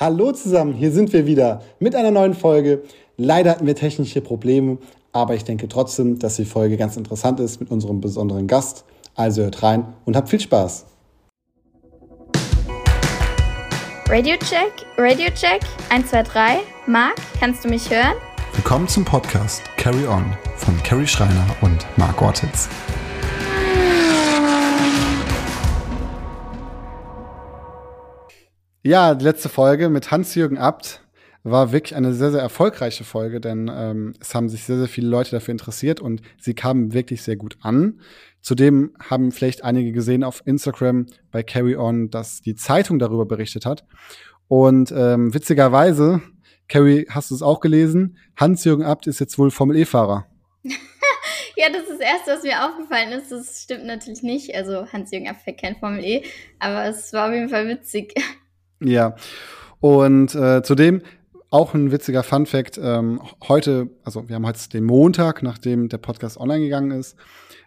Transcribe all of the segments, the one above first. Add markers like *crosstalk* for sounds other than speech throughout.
Hallo zusammen, hier sind wir wieder mit einer neuen Folge. Leider hatten wir technische Probleme, aber ich denke trotzdem, dass die Folge ganz interessant ist mit unserem besonderen Gast. Also hört rein und habt viel Spaß. Radio Check, Radio Check, 1, 2, 3. Marc, kannst du mich hören? Willkommen zum Podcast Carry On von Carrie Schreiner und Marc Ortiz. Ja, die letzte Folge mit Hans-Jürgen Abt war wirklich eine sehr, sehr erfolgreiche Folge, denn ähm, es haben sich sehr, sehr viele Leute dafür interessiert und sie kamen wirklich sehr gut an. Zudem haben vielleicht einige gesehen auf Instagram bei Carry On, dass die Zeitung darüber berichtet hat. Und ähm, witzigerweise, Carrie, hast du es auch gelesen? Hans-Jürgen Abt ist jetzt wohl Formel-E-Fahrer. *laughs* ja, das ist das Erste, was mir aufgefallen ist. Das stimmt natürlich nicht. Also Hans-Jürgen Abt fährt kein Formel E, aber es war auf jeden Fall witzig. Ja. Und äh, zudem auch ein witziger Fun Fact. Ähm, heute, also wir haben heute den Montag, nachdem der Podcast online gegangen ist,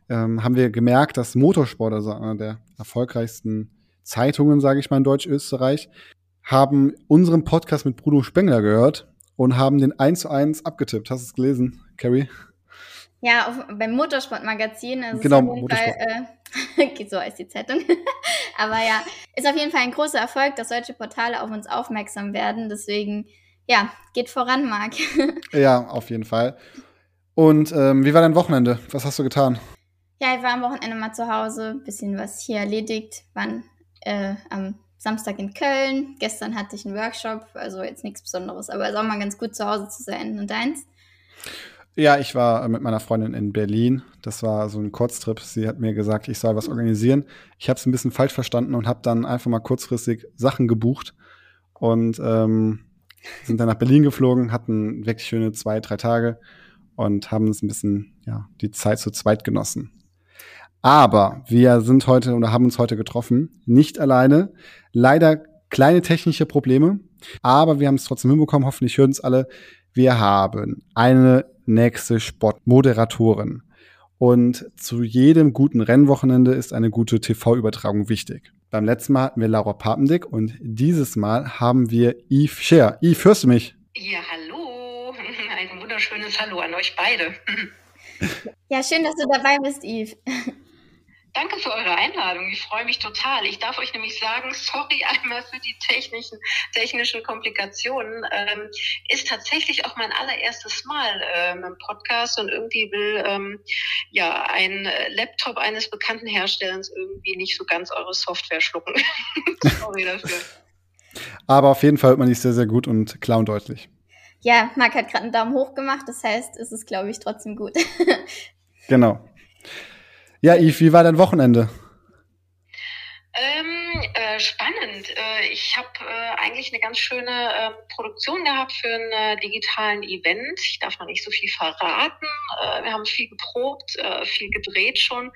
ähm, haben wir gemerkt, dass Motorsport, also einer der erfolgreichsten Zeitungen, sage ich mal in Deutsch-Österreich, haben unseren Podcast mit Bruno Spengler gehört und haben den eins zu eins abgetippt. Hast du es gelesen, Carrie? Ja, auf, beim Motorsportmagazin. Also genau, Motorsport. Fall, äh, *laughs* so heißt die Zeitung. *laughs* Aber ja, ist auf jeden Fall ein großer Erfolg, dass solche Portale auf uns aufmerksam werden. Deswegen, ja, geht voran, Marc. *laughs* ja, auf jeden Fall. Und ähm, wie war dein Wochenende? Was hast du getan? Ja, ich war am Wochenende mal zu Hause, bisschen was hier erledigt. Waren äh, am Samstag in Köln. Gestern hatte ich einen Workshop, also jetzt nichts Besonderes, aber es ist auch mal ganz gut zu Hause zu sein. Und deins? Ja, ich war mit meiner Freundin in Berlin. Das war so ein Kurztrip. Sie hat mir gesagt, ich soll was organisieren. Ich habe es ein bisschen falsch verstanden und habe dann einfach mal kurzfristig Sachen gebucht und ähm, sind dann nach Berlin geflogen, hatten wirklich schöne zwei, drei Tage und haben uns ein bisschen ja die Zeit zu zweit genossen. Aber wir sind heute oder haben uns heute getroffen, nicht alleine. Leider kleine technische Probleme, aber wir haben es trotzdem hinbekommen. Hoffentlich hören es alle. Wir haben eine nächste Sportmoderatorin. Und zu jedem guten Rennwochenende ist eine gute TV-Übertragung wichtig. Beim letzten Mal hatten wir Laura Papendick und dieses Mal haben wir Yves Scher. Yves, hörst du mich? Ja, hallo. *laughs* Ein wunderschönes Hallo an euch beide. *laughs* Ja, schön, dass du dabei bist, Yves. Danke für eure Einladung. Ich freue mich total. Ich darf euch nämlich sagen, sorry *laughs* einmal für die technischen, technischen Komplikationen. Ähm, ist tatsächlich auch mein allererstes Mal ähm, im Podcast und irgendwie will ähm, ja ein Laptop eines bekannten Herstellers irgendwie nicht so ganz eure Software schlucken. *laughs* sorry dafür. Aber auf jeden Fall hört man dich sehr, sehr gut und klar und deutlich. Ja, Marc hat gerade einen Daumen hoch gemacht, das heißt, es ist, glaube ich, trotzdem gut. *laughs* genau. Ja, Yves, wie war dein Wochenende? Ähm, äh, spannend. Äh, ich habe äh, eigentlich eine ganz schöne äh, Produktion gehabt für einen äh, digitalen Event. Ich darf noch nicht so viel verraten. Äh, wir haben viel geprobt, viel gedreht schon.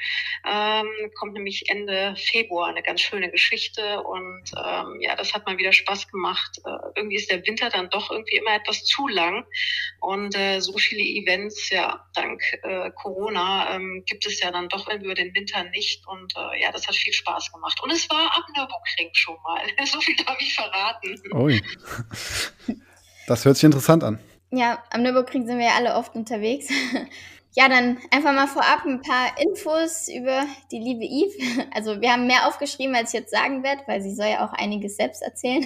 Ähm, kommt nämlich Ende Februar eine ganz schöne Geschichte und ähm, ja, das hat mal wieder Spaß gemacht. irgendwie ist der Winter dann doch irgendwie immer etwas zu lang und so viele Events, ja, dank Corona ähm, gibt es ja dann doch über den Winter nicht und ja, das hat viel Spaß gemacht. Und es war am Nürburgring schon mal. *laughs* So viel darf ich verraten. Ui. Das hört sich interessant an. Ja, am Nürburgring sind wir ja alle oft unterwegs. *laughs* Ja, dann einfach mal vorab ein paar Infos über die liebe Eve. *laughs* Also wir haben mehr aufgeschrieben, als ich jetzt sagen werde, weil sie soll ja auch einiges selbst erzählen.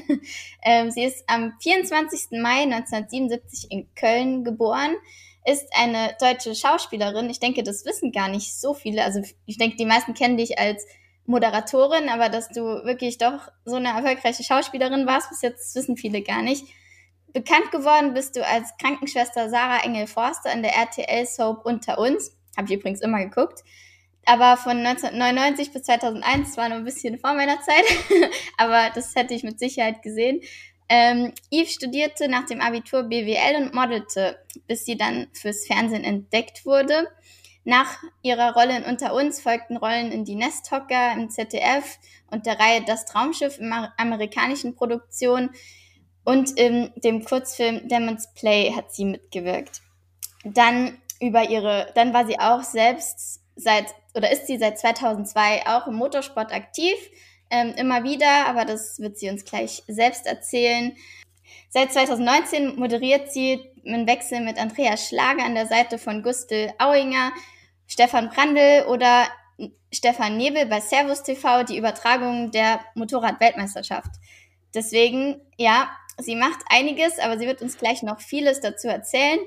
Ähm, sie ist am 24. Mai 1977 in Köln geboren, ist eine deutsche Schauspielerin. Ich denke, das wissen gar nicht so viele. Also ich denke, die meisten kennen dich als Moderatorin, aber dass du wirklich doch so eine erfolgreiche Schauspielerin warst, bis jetzt wissen viele gar nicht. Bekannt geworden bist du als Krankenschwester Sarah Engel-Forster in der RTL-Soap Unter uns. Habe ich übrigens immer geguckt. Aber von 1999 bis 2001 war noch ein bisschen vor meiner Zeit. *laughs* aber das hätte ich mit Sicherheit gesehen. Ähm, Eve studierte nach dem Abitur BWL und modelte, bis sie dann fürs Fernsehen entdeckt wurde. Nach ihrer Rolle in Unter uns folgten Rollen in Die Nesthocker im ZDF und der Reihe Das Traumschiff in amerikanischen Produktionen und in dem Kurzfilm Demon's Play hat sie mitgewirkt. Dann über ihre, dann war sie auch selbst seit oder ist sie seit 2002 auch im Motorsport aktiv, ähm, immer wieder, aber das wird sie uns gleich selbst erzählen. Seit 2019 moderiert sie einen Wechsel mit Andreas Schlager an der Seite von Gustel Auinger, Stefan Brandl oder Stefan Nebel bei Servus TV die Übertragung der Motorrad-Weltmeisterschaft. Deswegen, ja, sie macht einiges, aber sie wird uns gleich noch vieles dazu erzählen.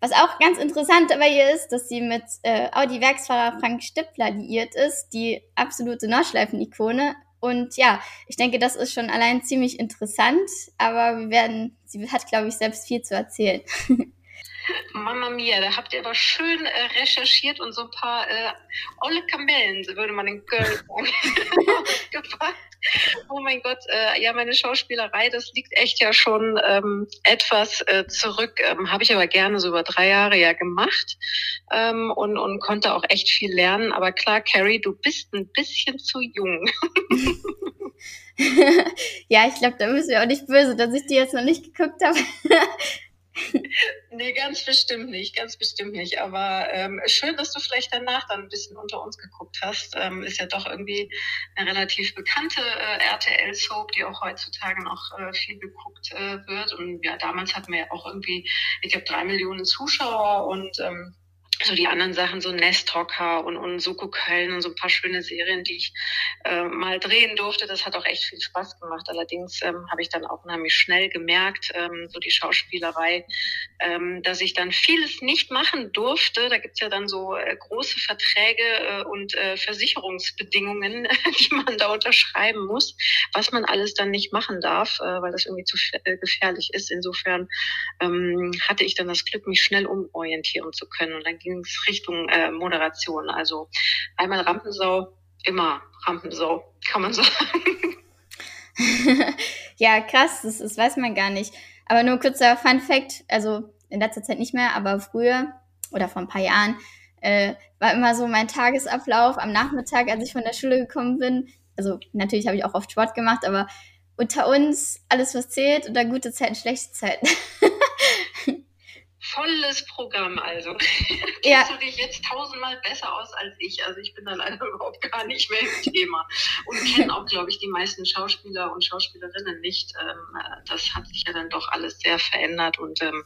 Was auch ganz interessant dabei ist, dass sie mit äh, Audi-Werksfahrer Frank Stippler liiert ist, die absolute Nordschleifen-Ikone. Und ja, ich denke, das ist schon allein ziemlich interessant, aber wir werden, sie hat, glaube ich, selbst viel zu erzählen. *laughs* Mama mia, da habt ihr aber schön äh, recherchiert und so ein paar äh, olle Kamellen, so würde man in Köln *laughs* sagen, *laughs* gepackt. Oh mein Gott, äh, ja, meine Schauspielerei, das liegt echt ja schon ähm, etwas äh, zurück. Ähm, Habe ich aber gerne so über drei Jahre ja gemacht ähm, und, und konnte auch echt viel lernen. Aber klar, Carrie, du bist ein bisschen zu jung. *laughs* ja, ich glaube, da bist du auch nicht böse, dass ich die jetzt noch nicht geguckt habe. Nee, ganz bestimmt nicht, ganz bestimmt nicht. Aber ähm, schön, dass du vielleicht danach dann ein bisschen unter uns geguckt hast. Ähm, ist ja doch irgendwie eine relativ bekannte äh, RTL-Soap, die auch heutzutage noch äh, viel geguckt äh, wird. Und ja, damals hatten wir ja auch irgendwie, ich glaube, drei Millionen Zuschauer und ähm, so die anderen Sachen, so Nesthocker und, und Soko Köln und so ein paar schöne Serien, die ich äh, mal drehen durfte. Das hat auch echt viel Spaß gemacht. Allerdings ähm, habe ich dann auch unheimlich schnell gemerkt, ähm, so die Schauspielerei, ähm, dass ich dann vieles nicht machen durfte. Da gibt's ja dann so äh, große Verträge äh, und äh, Versicherungsbedingungen, *laughs* die man da unterschreiben muss, was man alles dann nicht machen darf, äh, weil das irgendwie zu äh, gefährlich ist. Insofern ähm, hatte ich dann das Glück, mich schnell umorientieren zu können. Und dann Richtung äh, Moderation. Also einmal Rampensau, immer Rampensau, kann man *laughs* sagen. ja, krass, das, das weiß man gar nicht. Aber nur kurzer Fun Fact, also in letzter Zeit nicht mehr, aber früher oder vor ein paar Jahren äh, war immer so mein Tagesablauf am Nachmittag, als ich von der Schule gekommen bin. Also natürlich habe ich auch oft Sport gemacht, aber unter uns alles, was zählt, oder gute Zeiten, schlechte Zeiten. *laughs* volles Programm also. *laughs* Ja. Kennst du dich jetzt tausendmal besser aus als ich. Also ich bin da leider *laughs* überhaupt gar nicht mehr im Thema. Und kenne auch, glaube ich, die meisten Schauspieler und Schauspielerinnen nicht. Ähm, das hat sich ja dann doch alles sehr verändert und ähm,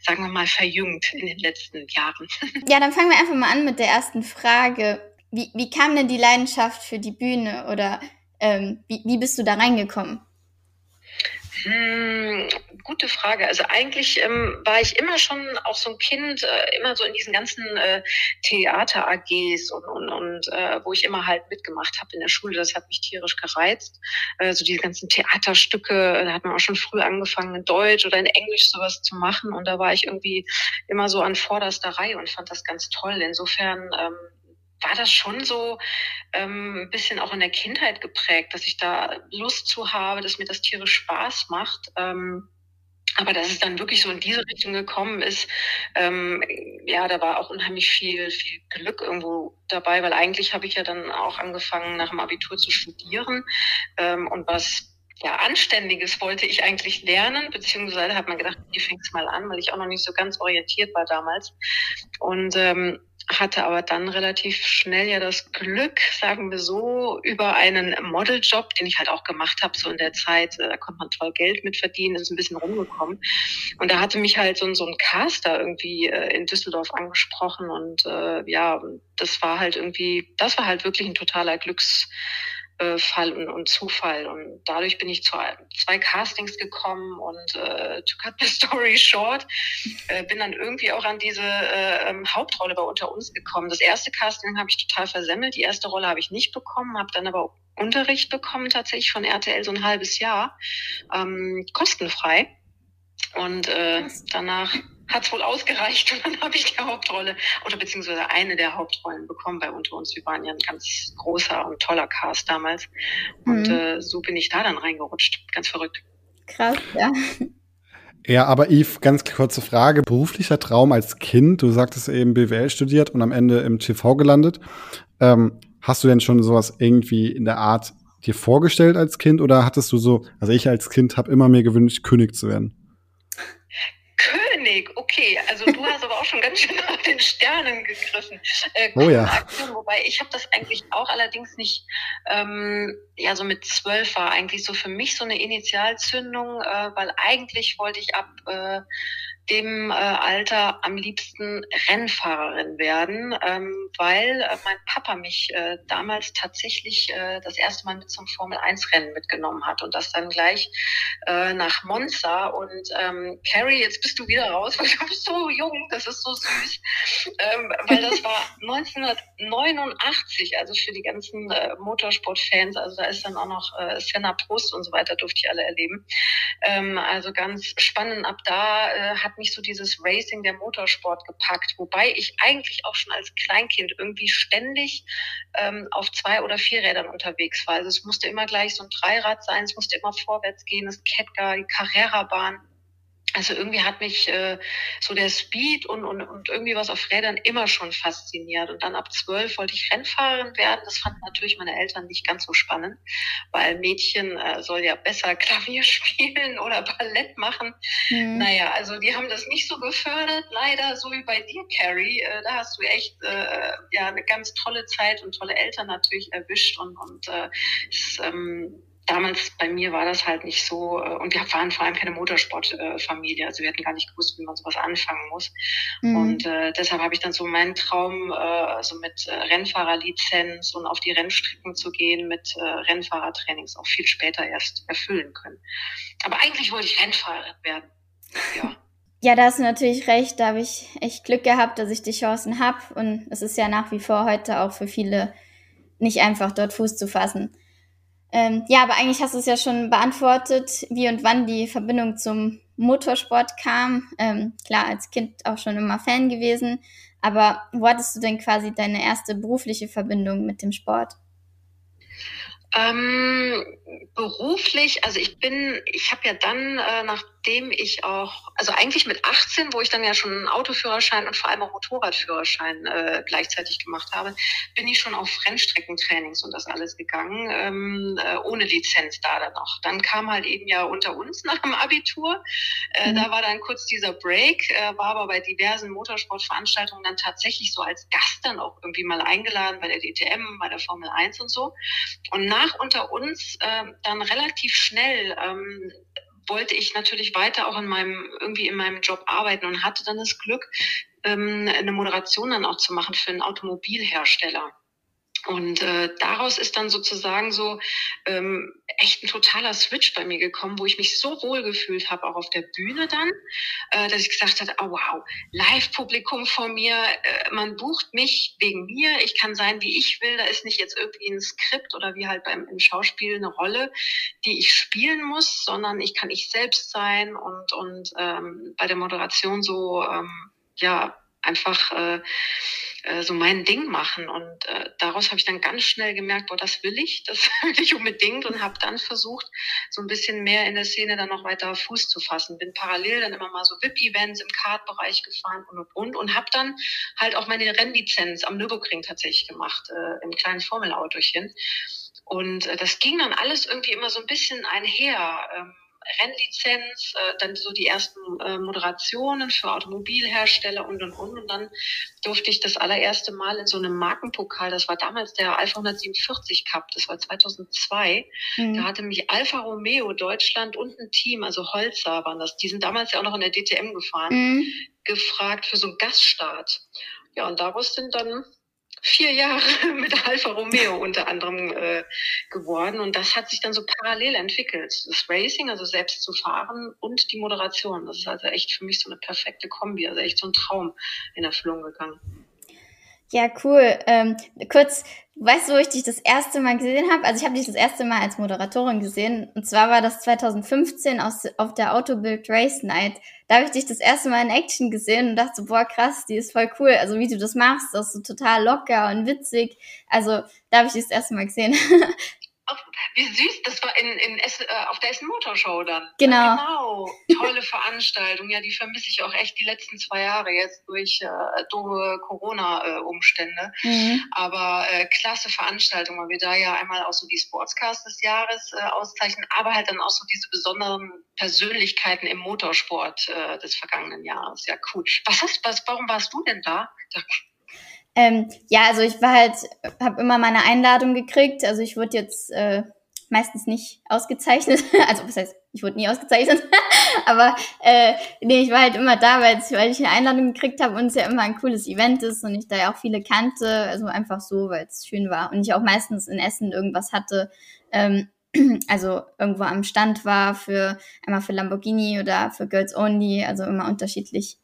sagen wir mal verjüngt in den letzten Jahren. *laughs* Ja, dann fangen wir einfach mal an mit der ersten Frage. Wie, wie kam denn die Leidenschaft für die Bühne oder ähm, wie, wie bist du da reingekommen? Hm, gute Frage. Also eigentlich ähm, war ich immer schon auch so ein Kind, äh, immer so in diesen ganzen äh, Theater-AGs und, und, und äh, wo ich immer halt mitgemacht habe in der Schule. Das hat mich tierisch gereizt. Äh, so diese ganzen Theaterstücke, da hat man auch schon früh angefangen, in Deutsch oder in Englisch sowas zu machen. Und da war ich irgendwie immer so an vorderster Reihe und fand das ganz toll. Insofern ähm, war das schon so ähm, ein bisschen auch in der Kindheit geprägt, dass ich da Lust zu habe, dass mir das tierisch Spaß macht. Ähm, aber dass es dann wirklich so in diese Richtung gekommen ist, ähm, ja, da war auch unheimlich viel, viel Glück irgendwo dabei, weil eigentlich habe ich ja dann auch angefangen, nach dem Abitur zu studieren ähm, und was ja, Anständiges wollte ich eigentlich lernen, beziehungsweise hat man gedacht, hier fängst mal an, weil ich auch noch nicht so ganz orientiert war damals. Und ähm, hatte aber dann relativ schnell ja das Glück, sagen wir so, über einen Modeljob, den ich halt auch gemacht habe, so in der Zeit, äh, da konnte man toll Geld mit verdienen, ist ein bisschen rumgekommen. Und da hatte mich halt so, so ein Caster irgendwie äh, in Düsseldorf angesprochen und äh, ja, das war halt irgendwie, das war halt wirklich ein totaler Glücks äh, Fall und, und, Zufall. Und dadurch bin ich zu zwei Castings gekommen und äh, to cut the *laughs* story short, äh, bin dann irgendwie auch an diese äh, ähm, Hauptrolle bei Unter uns gekommen. Das erste Casting habe ich total versemmelt. Die erste Rolle habe ich nicht bekommen, habe dann aber Unterricht bekommen tatsächlich von RTL so ein halbes Jahr, ähm, kostenfrei. Und äh, danach hat es wohl ausgereicht *laughs* und dann habe ich die Hauptrolle oder beziehungsweise eine der Hauptrollen bekommen bei Unter uns. Wir waren ja ein ganz großer und toller Cast damals und mhm. äh, so bin ich da dann reingerutscht. Ganz verrückt. Krass, ja. Ja, aber Yves, ganz kurze Frage. Beruflicher Traum als Kind, du sagtest eben BWL studiert und am Ende im TV gelandet. Ähm, hast du denn schon sowas irgendwie in der Art dir vorgestellt als Kind oder hattest du so, also ich als Kind habe immer mir gewünscht, König zu werden? Wenig. Okay, also du hast aber auch schon ganz schön *laughs* nach den Sternen gegriffen. Äh, oh ja. Aktion, wobei ich habe das eigentlich auch allerdings nicht, ähm, ja so mit zwölf war eigentlich so für mich so eine Initialzündung, äh, weil eigentlich wollte ich ab äh, dem äh, Alter am liebsten Rennfahrerin werden, ähm, weil äh, mein Papa mich äh, damals tatsächlich äh, das erste Mal mit zum Formel 1 Rennen mitgenommen hat und das dann gleich äh, nach Monza und ähm, Carrie, jetzt bist du wieder raus, weil du bist so jung, das ist so süß, ähm, weil das war *laughs* 1989, also für die ganzen äh, Motorsportfans, also da ist dann auch noch äh, Senna Prost und so weiter, durfte ich alle erleben. Ähm, also ganz spannend, ab da äh, hat hat mich so dieses Racing, der Motorsport gepackt, wobei ich eigentlich auch schon als Kleinkind irgendwie ständig ähm, auf zwei oder vier Rädern unterwegs war. Also es musste immer gleich so ein Dreirad sein, es musste immer vorwärts gehen, das Kettgar, die Carrera-Bahn also irgendwie hat mich äh, so der Speed und, und, und irgendwie was auf Rädern immer schon fasziniert. Und dann ab zwölf wollte ich Rennfahrerin werden. Das fanden natürlich meine Eltern nicht ganz so spannend, weil Mädchen äh, soll ja besser *laughs* Klavier spielen oder Ballett machen. Mhm. Naja, also die haben das nicht so gefördert, leider, so wie bei dir, Carrie. Äh, da hast du echt äh, ja eine ganz tolle Zeit und tolle Eltern natürlich erwischt und, und äh, ist, ähm, damals bei mir war das halt nicht so äh, und wir waren vor allem keine Motorsportfamilie, also wir hatten gar nicht gewusst, wie man sowas anfangen muss. Mhm. Und äh, deshalb habe ich dann so meinen Traum, äh, also mit äh, Rennfahrerlizenz und auf die Rennstrecken zu gehen, mit äh, Rennfahrertrainings auch viel später erst erfüllen können. Aber eigentlich wollte ich Rennfahrerin werden. Ja. *laughs* Ja, da hast du natürlich recht. Da habe ich echt Glück gehabt, dass ich die Chancen habe. Und es ist ja nach wie vor heute auch für viele nicht einfach, dort Fuß zu fassen. Ähm, ja, aber eigentlich hast du es ja schon beantwortet, wie und wann die Verbindung zum Motorsport kam. Ähm, klar, als Kind auch schon immer Fan gewesen. Aber wo hattest du denn quasi deine erste berufliche Verbindung mit dem Sport? Ähm, beruflich, also ich bin, ich habe ja dann, äh, nachdem ich auch, also eigentlich mit 18, wo ich dann ja schon einen Autoführerschein und vor allem auch Motorradführerschein äh, gleichzeitig gemacht habe, bin ich schon auf Rennstreckentrainings und das alles gegangen, ähm, äh, ohne Lizenz da dann noch. Dann kam halt eben ja unter uns nach dem Abitur, äh, mhm. da war dann kurz dieser Break, äh, war aber bei diversen Motorsportveranstaltungen dann tatsächlich so als Gast dann auch irgendwie mal eingeladen bei der DTM, bei der Formel 1 und so. Und nach unter uns äh, dann relativ schnell ähm, wollte ich natürlich weiter auch in meinem irgendwie in meinem Job arbeiten und hatte dann das Glück, ähm, eine Moderation dann auch zu machen für einen Automobilhersteller. Und äh, daraus ist dann sozusagen so ähm, echt ein totaler Switch bei mir gekommen, wo ich mich so wohl gefühlt habe, auch auf der Bühne dann, äh, dass ich gesagt habe, oh wow, Live-Publikum vor mir, äh, man bucht mich wegen mir, ich kann sein, wie ich will, da ist nicht jetzt irgendwie ein Skript oder wie halt beim im Schauspiel eine Rolle, die ich spielen muss, sondern ich kann ich selbst sein und, und ähm, bei der Moderation so, ähm, ja, einfach äh, äh, so mein Ding machen. Und äh, daraus habe ich dann ganz schnell gemerkt, boah, das will ich, das *laughs* will ich unbedingt und habe dann versucht, so ein bisschen mehr in der Szene dann noch weiter Fuß zu fassen. Bin parallel dann immer mal so VIP-Events im Kartbereich gefahren und und und und habe dann halt auch meine Rennlizenz am Nürburgring tatsächlich gemacht, äh, im kleinen Formelautochen. Und äh, das ging dann alles irgendwie immer so ein bisschen einher. Ähm, Rennlizenz, äh, dann so die ersten äh, Moderationen für Automobilhersteller und und und. Und dann durfte ich das allererste Mal in so einem Markenpokal, das war damals der Alpha 147 Cup, das war 2002. Mhm. Da hatte mich Alfa Romeo Deutschland und ein Team, also Holzer waren das, die sind damals ja auch noch in der DTM gefahren, mhm. gefragt für so einen Gaststart. Ja, und daraus sind dann vier Jahre *laughs* mit Alfa Romeo unter anderem äh, geworden. Und das hat sich dann so parallel entwickelt. Das Racing, also selbst zu fahren und die Moderation. Das ist also echt für mich so eine perfekte Kombi, also echt so ein Traum in Erfüllung gegangen. Ja, cool. Ähm, kurz, weißt du, wo ich dich das erste Mal gesehen habe? Also ich habe dich das erste Mal als Moderatorin gesehen. Und zwar war das 2015 aus, auf der Autobild Race Night. Da habe ich dich das erste Mal in Action gesehen und dachte boah, krass, die ist voll cool. Also wie du das machst, das ist so total locker und witzig. Also da habe ich dich das erste Mal gesehen. *laughs* wie süß, das war in, in Essen, äh, auf der Essen Motorshow dann. Genau. Genau. Tolle *laughs* Veranstaltung. Ja, die vermisse ich auch echt die letzten zwei Jahre jetzt durch äh, doofe Corona-Umstände. Mhm. Aber äh, klasse Veranstaltung, weil wir da ja einmal auch so die Sportscast des Jahres äh, auszeichnen, aber halt dann auch so diese besonderen Persönlichkeiten im Motorsport äh, des vergangenen Jahres. Ja, cool. Was hast, was, warum warst du denn da? Ähm, ja, also ich war halt, habe immer meine Einladung gekriegt. Also ich wurde jetzt äh, meistens nicht ausgezeichnet. *laughs* Also was heißt, ich wurde nie ausgezeichnet. *laughs* Aber äh, nee, ich war halt immer da, weil, weil ich eine Einladung gekriegt habe und es ja immer ein cooles Event ist und ich da ja auch viele kannte. Also einfach so, weil es schön war. Und ich auch meistens in Essen irgendwas hatte. Ähm, *clears throat* also irgendwo am Stand war für einmal für Lamborghini oder für Girls Only, also immer unterschiedlich.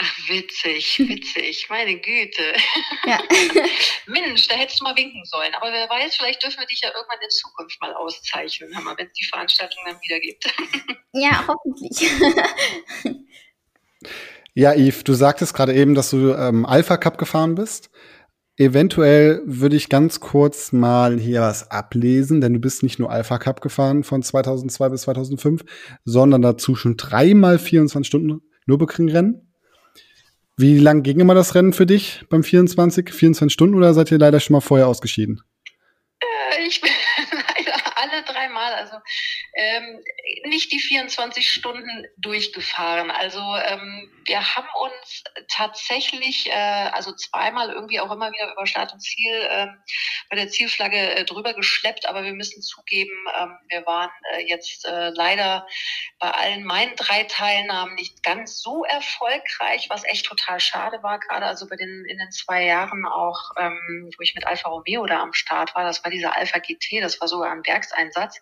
Ach, witzig, *laughs* witzig, meine Güte. Ja. *laughs* Mensch, da hättest du mal winken sollen. Aber wer weiß, vielleicht dürfen wir dich ja irgendwann in Zukunft mal auszeichnen, wenn es die Veranstaltung dann wieder gibt. *laughs* Ja, hoffentlich. Ja, Yves, du sagtest gerade eben, dass du ähm, Alpha Cup gefahren bist. Eventuell würde ich ganz kurz mal hier was ablesen, denn du bist nicht nur Alpha Cup gefahren von 2002 bis 2005, sondern dazu schon dreimal 24 Stunden Nürburgring-Rennen. Wie lang ging immer das Rennen für dich beim 24? 24 Stunden oder seid ihr leider schon mal vorher ausgeschieden? Äh, ich *laughs* bin alle dreimal, also ähm, nicht die 24 Stunden durchgefahren. Also ähm, wir haben uns tatsächlich, äh, also zweimal irgendwie auch immer wieder über Start und Ziel äh, bei der Zielflagge äh, drüber geschleppt, aber wir müssen zugeben, äh, wir waren äh, jetzt äh, leider bei allen meinen drei Teilnahmen nicht ganz so erfolgreich, was echt total schade war, gerade also bei den in den zwei Jahren auch, ähm, wo ich mit Alfa Romeo da am Start war, das war dieser Alpha GT, das war sogar ein Werkseinsatz.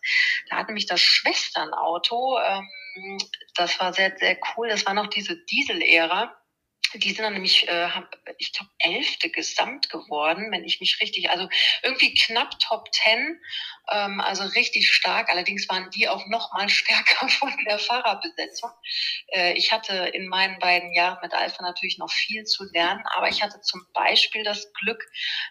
Da hat nämlich das Schwesternauto, ähm, das war sehr, sehr cool, das war noch diese Diesel-Ära die sind dann nämlich, äh, ich glaube, elfte gesamt geworden, wenn ich mich richtig, also irgendwie knapp Top Ten, ähm, also richtig stark. Allerdings waren die auch noch mal *laughs* stärker von der Fahrerbesetzung. Äh, ich hatte in meinen beiden Jahren mit Alpha natürlich noch viel zu lernen, aber ich hatte zum Beispiel das Glück,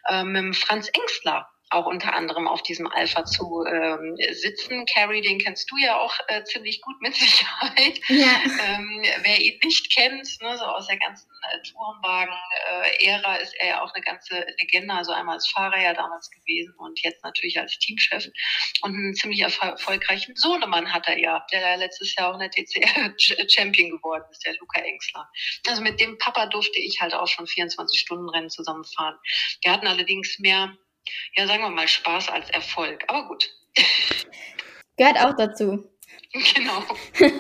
äh, mit Franz Engstler auch unter anderem auf diesem Alpha zu ähm, sitzen. Carrie, den kennst du ja auch äh, ziemlich gut mit *laughs* Sicherheit. Ja. Ähm, wer ihn nicht kennt, ne, so aus der ganzen äh, Tourenwagen-Ära ist er ja auch eine ganze Legende, also einmal als Fahrer ja damals gewesen und jetzt natürlich als Teamchef. Und einen ziemlich erfolgreichen Sohnemann hat er ja, der letztes Jahr auch in der TCR *laughs* Champion geworden ist, der Luca Engsler. Also mit dem Papa durfte ich halt auch schon 24 Stunden Rennen zusammenfahren. Wir hatten allerdings mehr ja, sagen wir mal, Spaß als Erfolg. Aber gut. *laughs* Gehört auch dazu. *laughs* Genau. *laughs*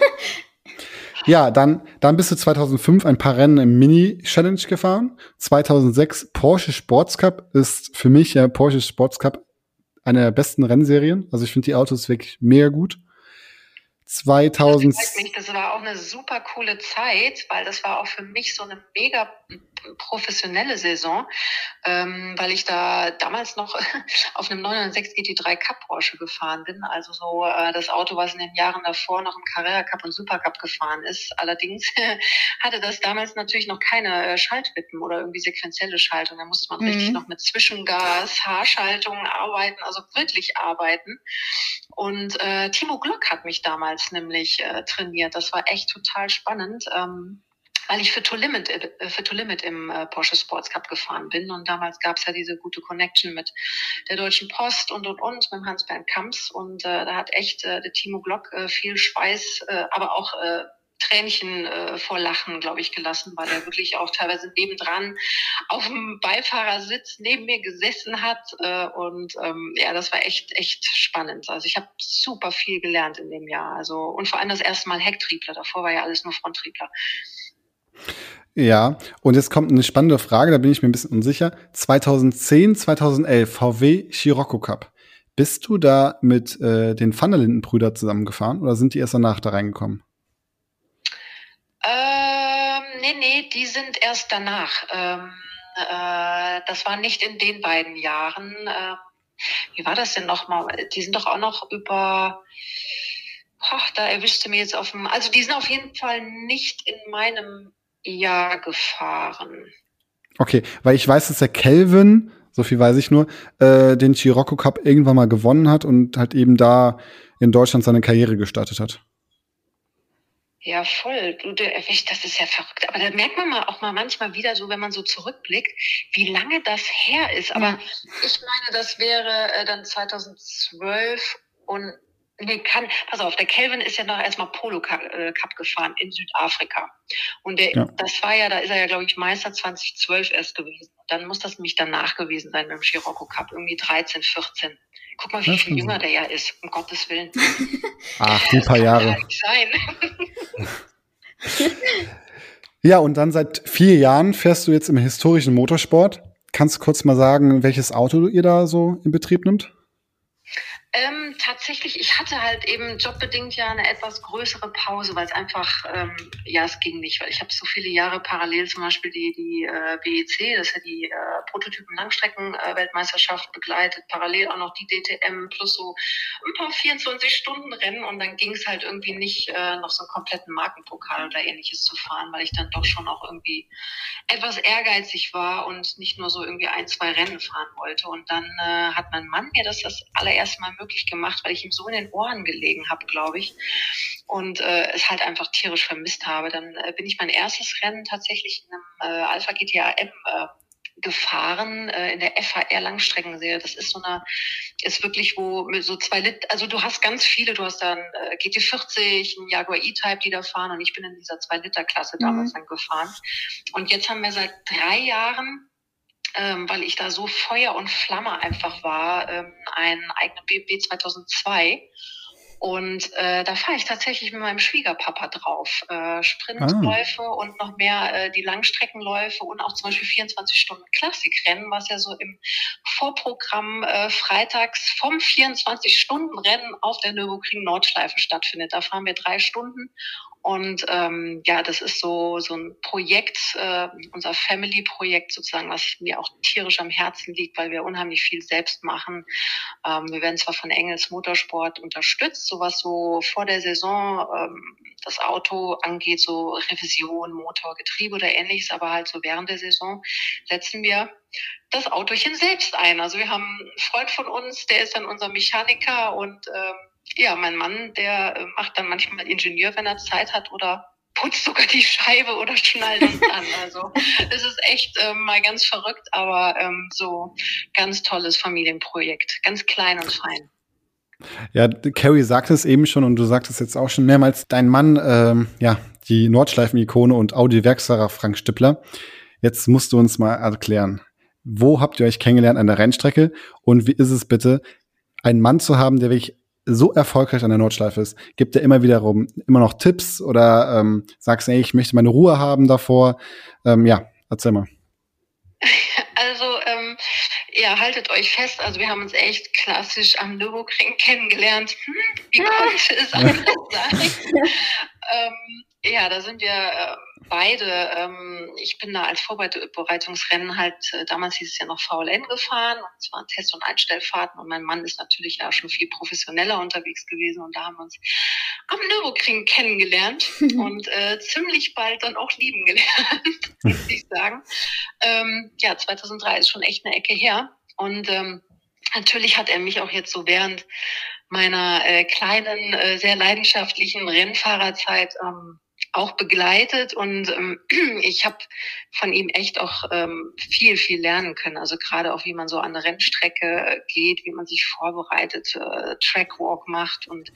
ja, dann, dann bist du 2005 ein paar Rennen im Mini-Challenge gefahren. 2006 Porsche Sports Cup ist für mich ja Porsche Sports Cup eine der besten Rennserien. Also ich finde die Autos wirklich mega gut. 2000. Das, mich. das war auch eine super coole Zeit, weil das war auch für mich so eine mega professionelle Saison, ähm, weil ich da damals noch *laughs* auf einem 906 GT3 Cup Porsche gefahren bin. Also so äh, das Auto, was in den Jahren davor noch im Carrera Cup und Super Cup gefahren ist. Allerdings *laughs* hatte das damals natürlich noch keine äh, Schaltwippen oder irgendwie sequenzielle Schaltung. Da musste man mhm. richtig noch mit Zwischengas, Haarschaltung arbeiten, also wirklich arbeiten. Und äh, Timo Glück hat mich damals nämlich äh, trainiert. Das war echt total spannend. Ähm, weil ich für To Limit, äh, für To Limit im äh, Porsche Sports Cup gefahren bin. Und damals gab es ja diese gute Connection mit der Deutschen Post und und und, mit Hans-Bernd Kamps. Und äh, da hat echt äh, der Timo Glock äh, viel Schweiß, äh, aber auch äh, Tränchen äh, vor Lachen, glaube ich, gelassen, weil er wirklich auch teilweise nebendran auf dem Beifahrersitz neben mir gesessen hat. Äh, und ähm, ja, das war echt, echt spannend. Also ich habe super viel gelernt in dem Jahr. Also und vor allem das erste Mal Hecktriebler. Davor war ja alles nur Fronttriebler. Ja, und jetzt kommt eine spannende Frage, da bin ich mir ein bisschen unsicher. 2010, 2011 VW Scirocco Cup. Bist du da mit äh, den Van der Linden-Brüder zusammengefahren oder sind die erst danach da reingekommen? Ähm, nee, nee, die sind erst danach. Ähm, äh, das war nicht in den beiden Jahren. Äh, wie war das denn nochmal? Die sind doch auch noch über, ach, da erwischte mir jetzt auf also die sind auf jeden Fall nicht in meinem Jahr gefahren. Okay, weil ich weiß, dass der Kelvin so viel weiß ich nur, äh, den Chirocco Cup irgendwann mal gewonnen hat und halt eben da in Deutschland seine Karriere gestartet hat. Ja, voll. Du, das ist ja verrückt. Aber da merkt man mal auch mal manchmal wieder so, wenn man so zurückblickt, wie lange das her ist. Aber ja. ich meine, das wäre äh, dann 2012 und Nee, kann, pass auf, der Kelvin ist ja noch erstmal Polo äh, Cup gefahren in Südafrika. Und der, ja. das war ja, da ist er ja, glaube ich, Meister 2012 erst gewesen. dann muss das nämlich danach gewesen sein beim Scirocco Cup, irgendwie 13, 14. Guck mal, wie viel jünger der ja ist, um Gottes Willen. *laughs* Ach, die paar Jahre. *laughs* ja, und dann seit vier Jahren fährst du jetzt im historischen Motorsport. Kannst du kurz mal sagen, welches Auto ihr da so in Betrieb nimmt? Ähm, tatsächlich, ich hatte halt eben jobbedingt ja eine etwas größere Pause, weil es einfach, ähm, ja, es ging nicht, weil ich habe so viele Jahre parallel zum Beispiel die, die äh, BEC, das ist ja die äh, Prototypen-Langstrecken-Weltmeisterschaft begleitet, parallel auch noch die DTM plus so ein paar 24-Stunden-Rennen und dann ging es halt irgendwie nicht, äh, noch so einen kompletten Markenpokal oder ähnliches zu fahren, weil ich dann doch schon auch irgendwie etwas ehrgeizig war und nicht nur so irgendwie ein, zwei Rennen fahren wollte. Und dann äh, hat mein Mann mir das das allererste Mal möglich gemacht, weil ich ihm so in den Ohren gelegen habe, glaube ich. Und äh, es halt einfach tierisch vermisst habe. Dann äh, bin ich mein erstes Rennen tatsächlich in einem äh, Alpha GTA M äh, gefahren äh, in der FHR Langstreckenserie. Das ist so eine, ist wirklich wo mit so zwei Lit, also du hast ganz viele, du hast dann äh, GT40, ein Jaguar E-Type, die da fahren und ich bin in dieser zwei Liter Klasse damals mhm. dann gefahren. Und jetzt haben wir seit drei Jahren ähm, weil ich da so Feuer und Flamme einfach war, ähm, einen eigenen BMW 2002. Und äh, da fahre ich tatsächlich mit meinem Schwiegerpapa drauf. Äh, Sprintläufe ah. und noch mehr äh, die Langstreckenläufe und auch zum Beispiel 24 Stunden Klassikrennen, was ja so im Vorprogramm äh, freitags vom 24-Stunden-Rennen auf der Nürburgring Nordschleife stattfindet. Da fahren wir drei Stunden und ähm, ja, das ist so so ein Projekt, äh, unser Family-Projekt sozusagen, was mir auch tierisch am Herzen liegt, weil wir unheimlich viel selbst machen. Ähm, wir werden zwar von Engels Motorsport unterstützt, sowas so vor der Saison ähm, das Auto angeht, so Revision, Motor, Getriebe oder ähnliches, aber halt so während der Saison setzen wir das Autochen selbst ein. Also wir haben einen Freund von uns, der ist dann unser Mechaniker und ähm, ja, mein Mann, der äh, macht dann manchmal Ingenieur, wenn er Zeit hat oder putzt sogar die Scheibe oder schnallt uns *laughs* an. Also es ist echt äh, mal ganz verrückt, aber ähm, so ganz tolles Familienprojekt, ganz klein und fein. Ja, Carrie sagte es eben schon und du sagtest jetzt auch schon mehrmals, dein Mann, ähm, ja, die Nordschleifen-Ikone und Audi-Werksfahrer Frank Stippler. Jetzt musst du uns mal erklären, wo habt ihr euch kennengelernt an der Rennstrecke und wie ist es bitte, einen Mann zu haben, der wirklich so erfolgreich an der Nordschleife ist, gibt er immer wiederum immer noch Tipps oder ähm, sagst, ey, ich möchte meine Ruhe haben davor. Ähm, ja, erzähl mal. *laughs* Also, ähm, ja, haltet euch fest. Also, wir haben uns echt klassisch am Nürburgring kennengelernt. Hm, wie konnte es *laughs* anders sein? *laughs* ähm, ja, da sind wir äh, beide. Ähm, ich bin da als Vorbereitungsrennen halt, äh, damals hieß es ja noch VLN gefahren, und zwar Test- und Einstellfahrten. Und mein Mann ist natürlich ja schon viel professioneller unterwegs gewesen. Und da haben wir uns am Nürburgring kennengelernt *laughs* und äh, ziemlich bald dann auch lieben gelernt, *laughs* muss ich sagen. Ähm, ja, 2003 ist schon echt eine Ecke her. Und ähm, natürlich hat er mich auch jetzt so während meiner äh, kleinen, äh, sehr leidenschaftlichen Rennfahrerzeit ähm, auch begleitet und ähm, *clears throat* ich habe von ihm echt auch ähm, viel, viel lernen können. Also gerade auch, wie man so an der Rennstrecke geht, wie man sich vorbereitet, äh, Trackwalk macht und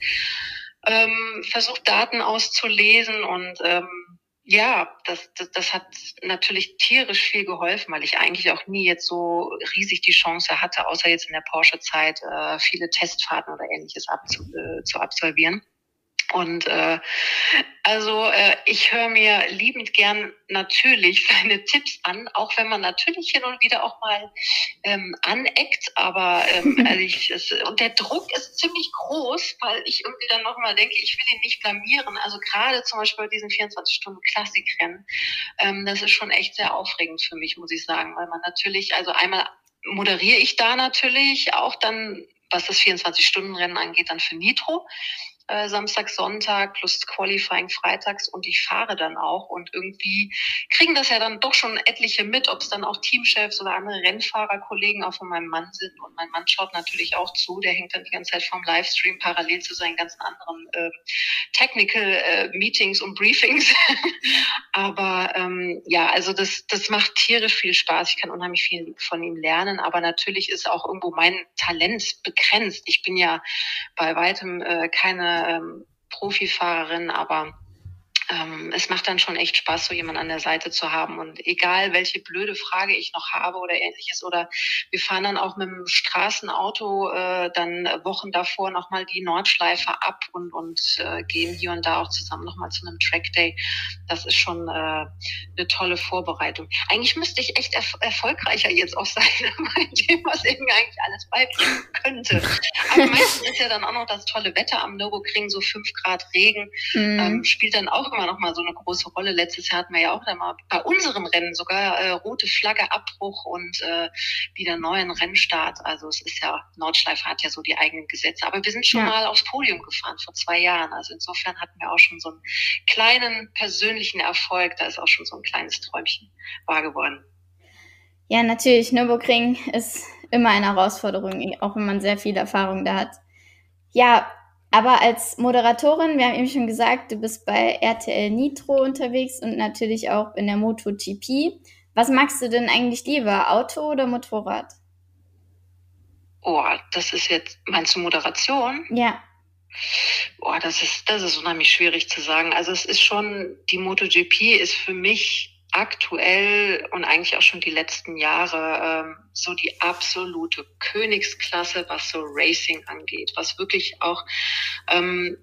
ähm, versucht Daten auszulesen und ähm, ja, das, das, das hat natürlich tierisch viel geholfen, weil ich eigentlich auch nie jetzt so riesig die Chance hatte, außer jetzt in der Porsche-Zeit, äh, viele Testfahrten oder ähnliches abzu, äh, zu absolvieren. Und äh, also äh, ich höre mir liebend gern natürlich *laughs* seine Tipps an, auch wenn man natürlich hin und wieder auch mal ähm, aneckt, aber ähm, *laughs* also ich, es, und der Druck ist ziemlich groß, weil ich irgendwie dann nochmal denke, ich will ihn nicht blamieren. Also gerade zum Beispiel bei diesen 24 Stunden Klassikrennen, ähm, das ist schon echt sehr aufregend für mich, muss ich sagen, weil man natürlich, also einmal moderiere ich da natürlich auch dann, was das 24-Stunden-Rennen angeht, dann für Nitro. Äh, Samstag, Sonntag plus Qualifying freitags und ich fahre dann auch und irgendwie kriegen das ja dann doch schon etliche mit, ob es dann auch Teamchefs oder andere Rennfahrerkollegen auch von meinem Mann sind und mein Mann schaut natürlich auch zu, der hängt dann die ganze Zeit vom Livestream parallel zu seinen ganzen anderen äh, Technical äh, Meetings und Briefings. *laughs* aber ähm, ja, also das, das macht tierisch viel Spaß. Ich kann unheimlich viel von ihm lernen, aber natürlich ist auch irgendwo mein Talent begrenzt. Ich bin ja bei weitem äh, keine ähm, Profifahrerin, aber ähm, es macht dann schon echt Spaß, so jemand an der Seite zu haben. Und egal, welche blöde Frage ich noch habe oder ähnliches, oder wir fahren dann auch mit dem Straßenauto äh, dann Wochen davor nochmal die Nordschleife ab und, und äh, gehen hier und da auch zusammen nochmal zu einem Track Day. Das ist schon äh, eine tolle Vorbereitung. Eigentlich müsste ich echt erf erfolgreicher jetzt auch sein *laughs* bei dem, was ich mir eigentlich alles beibringen könnte. Aber meistens ist ja dann auch noch das tolle Wetter am Nürburgring, so fünf Grad Regen, mhm. ähm, spielt dann auch immer immer noch mal so eine große Rolle. Letztes Jahr hatten wir ja auch mal bei unserem Rennen sogar äh, rote Flagge, Abbruch und äh, wieder neuen Rennstart. Also es ist ja, Nordschleife hat ja so die eigenen Gesetze. Aber wir sind schon ja. mal aufs Podium gefahren vor zwei Jahren. Also insofern hatten wir auch schon so einen kleinen persönlichen Erfolg. Da ist auch schon so ein kleines Träumchen wahr geworden. Ja, natürlich. Nürburgring ist immer eine Herausforderung, auch wenn man sehr viel Erfahrung da hat. Ja, aber als Moderatorin, wir haben eben schon gesagt, du bist bei RTL Nitro unterwegs und natürlich auch in der MotoGP. Was magst du denn eigentlich lieber, Auto oder Motorrad? Oh, das ist jetzt, meinst du Moderation? Ja. Oh, das ist, das ist unheimlich schwierig zu sagen. Also es ist schon, die MotoGP ist für mich aktuell und eigentlich auch schon die letzten Jahre ähm, so die absolute Königsklasse, was so Racing angeht, was wirklich auch ähm,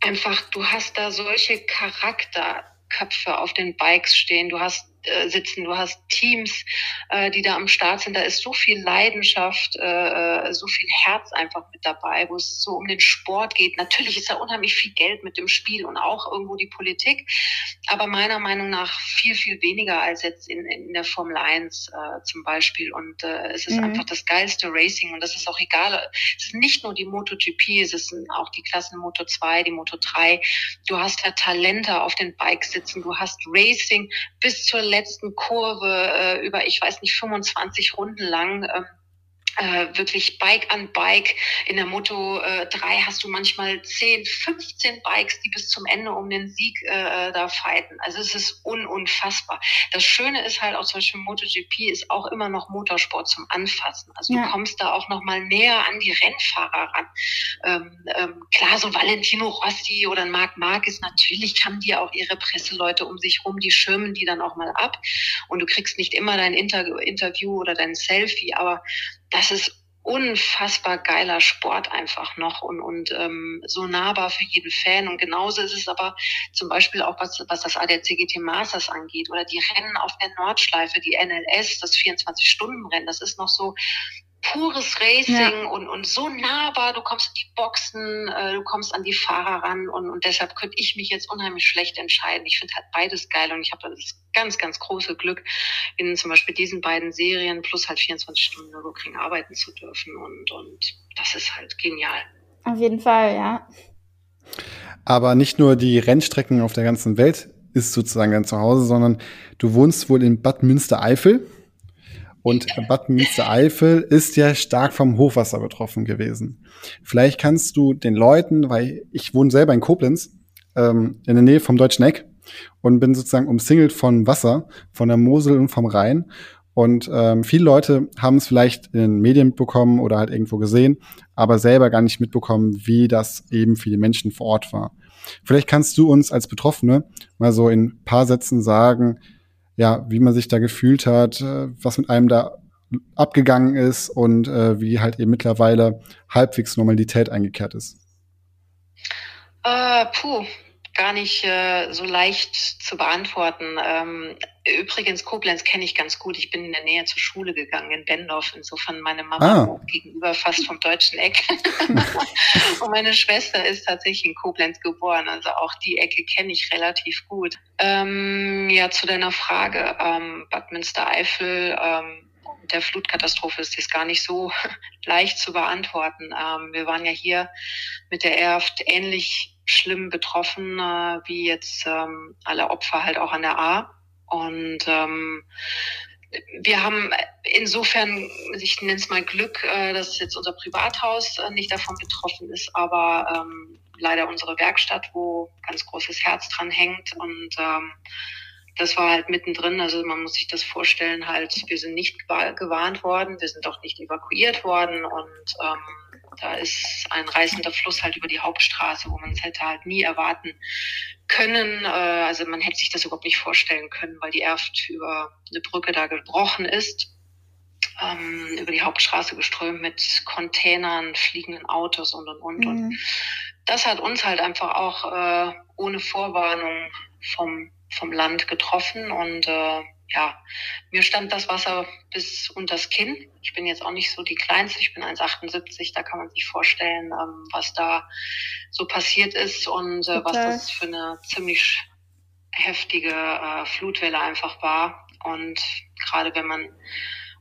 einfach, du hast da solche Charakterköpfe auf den Bikes stehen, du hast äh, sitzen, du hast Teams, äh, die da am Start sind. Da ist so viel Leidenschaft, äh, äh, so viel Herz einfach mit dabei, wo es so um den Sport geht. Natürlich ist da unheimlich viel Geld mit dem Spiel und auch irgendwo die Politik, aber meiner Meinung nach viel, viel weniger als jetzt in, in der Formel 1 äh, zum Beispiel. Und äh, es ist mhm. einfach das geilste Racing und das ist auch egal. Es ist nicht nur die MotoGP, es ist auch die Klassen Moto 2, die Moto 3. Du hast da Talente auf den Bikes sitzen, du hast Racing bis zur letzten Kurve äh, über, ich weiß nicht, 25 Runden lang ähm, äh, wirklich Bike an Bike. In der Moto äh, 3 hast du manchmal 10, 15 Bikes, die bis zum Ende um den Sieg äh, da fighten. Also es ist un unfassbar. Das Schöne ist halt auch zum Beispiel MotoGP ist auch immer noch Motorsport zum Anfassen. Also ja. du kommst da auch noch mal näher an die Rennfahrer ran. Ähm, ähm, klar, so Valentino Rossi oder Marc Marquez, natürlich haben die auch ihre Presseleute um sich rum, die schirmen die dann auch mal ab. Und du kriegst nicht immer dein Inter Interview oder dein Selfie, aber das ist unfassbar geiler Sport einfach noch und, und ähm, so nahbar für jeden Fan. Und genauso ist es aber zum Beispiel auch, was, was das ADAC-GT Masters angeht oder die Rennen auf der Nordschleife, die NLS, das 24-Stunden-Rennen, das ist noch so pures Racing ja. und, und so nahbar. Du kommst in die Boxen, äh, du kommst an die Fahrer ran und, und deshalb könnte ich mich jetzt unheimlich schlecht entscheiden. Ich finde halt beides geil und ich habe das ganz, ganz große Glück, in zum Beispiel diesen beiden Serien plus halt 24 Stunden Nürburgring arbeiten zu dürfen und, und das ist halt genial. Auf jeden Fall, ja. Aber nicht nur die Rennstrecken auf der ganzen Welt ist sozusagen dein Zuhause, sondern du wohnst wohl in Bad Münstereifel. Und Bad Münstereifel ist ja stark vom Hochwasser betroffen gewesen. Vielleicht kannst du den Leuten, weil ich wohne selber in Koblenz, ähm, in der Nähe vom Deutschen Eck und bin sozusagen umsingelt von Wasser, von der Mosel und vom Rhein. Und ähm, viele Leute haben es vielleicht in den Medien mitbekommen oder halt irgendwo gesehen, aber selber gar nicht mitbekommen, wie das eben für die Menschen vor Ort war. Vielleicht kannst du uns als Betroffene mal so in paar Sätzen sagen, ja, wie man sich da gefühlt hat, äh, was mit einem da abgegangen ist und äh, wie halt eben mittlerweile halbwegs Normalität eingekehrt ist. Äh, puh, gar nicht äh, so leicht zu beantworten. Ähm, übrigens, Koblenz kenne ich ganz gut. Ich bin in der Nähe zur Schule gegangen in Bendorf. Insofern meine Mama ah. gegenüber fast vom deutschen Eck. *laughs* und meine Schwester ist tatsächlich in Koblenz geboren. Also auch die Ecke kenne ich relativ gut. Ähm, ja, zu deiner Frage. Ähm, Bad Münstereifel. Ähm, der Flutkatastrophe ist das gar nicht so *laughs* leicht zu beantworten. Ähm, wir waren ja hier mit der Erft ähnlich schlimm betroffen wie jetzt ähm, alle Opfer halt auch an der A. Und ähm, wir haben insofern, ich nenne es mal Glück, äh, dass jetzt unser Privathaus äh, nicht davon betroffen ist, aber ähm, leider unsere Werkstatt, wo ganz großes Herz dran hängt. Und ähm, das war halt mittendrin. Also man muss sich das vorstellen, halt, wir sind nicht gewarnt worden, wir sind auch nicht evakuiert worden und ähm, da ist ein reißender Fluss halt über die Hauptstraße, wo man es hätte halt nie erwarten können. Äh, also man hätte sich das überhaupt nicht vorstellen können, weil die Erft über eine Brücke da gebrochen ist, ähm, über die Hauptstraße geströmt mit Containern, fliegenden Autos und und und. Mhm. Und das hat uns halt einfach auch äh, ohne Vorwarnung vom, vom Land getroffen und äh, ja, mir stand das Wasser bis unters Kinn. Ich bin jetzt auch nicht so die Kleinste, ich bin 1,78, da kann man sich vorstellen, ähm, was da so passiert ist und äh, was das für eine ziemlich heftige äh, Flutwelle einfach war. Und gerade wenn man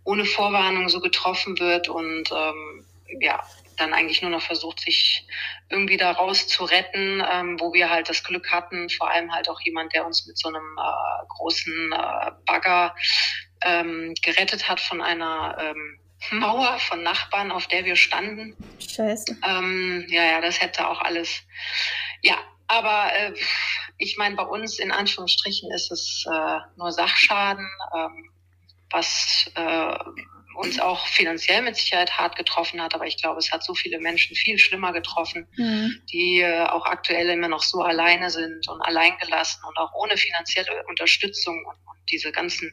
ohne Vorwarnung so getroffen wird und ähm, ja, dann eigentlich nur noch versucht, sich irgendwie da raus zu retten, ähm, wo wir halt das Glück hatten, vor allem halt auch jemand, der uns mit so einem äh, großen äh, Bagger ähm, gerettet hat von einer ähm, Mauer von Nachbarn, auf der wir standen. Scheiße. Ähm, ja, ja, das hätte auch alles. Ja, aber äh, ich meine, bei uns in Anführungsstrichen ist es äh, nur Sachschaden, ähm, was äh, uns auch finanziell mit Sicherheit hart getroffen hat, aber ich glaube, es hat so viele Menschen viel schlimmer getroffen, mhm. die äh, auch aktuell immer noch so alleine sind und alleingelassen und auch ohne finanzielle Unterstützung und, und diese ganzen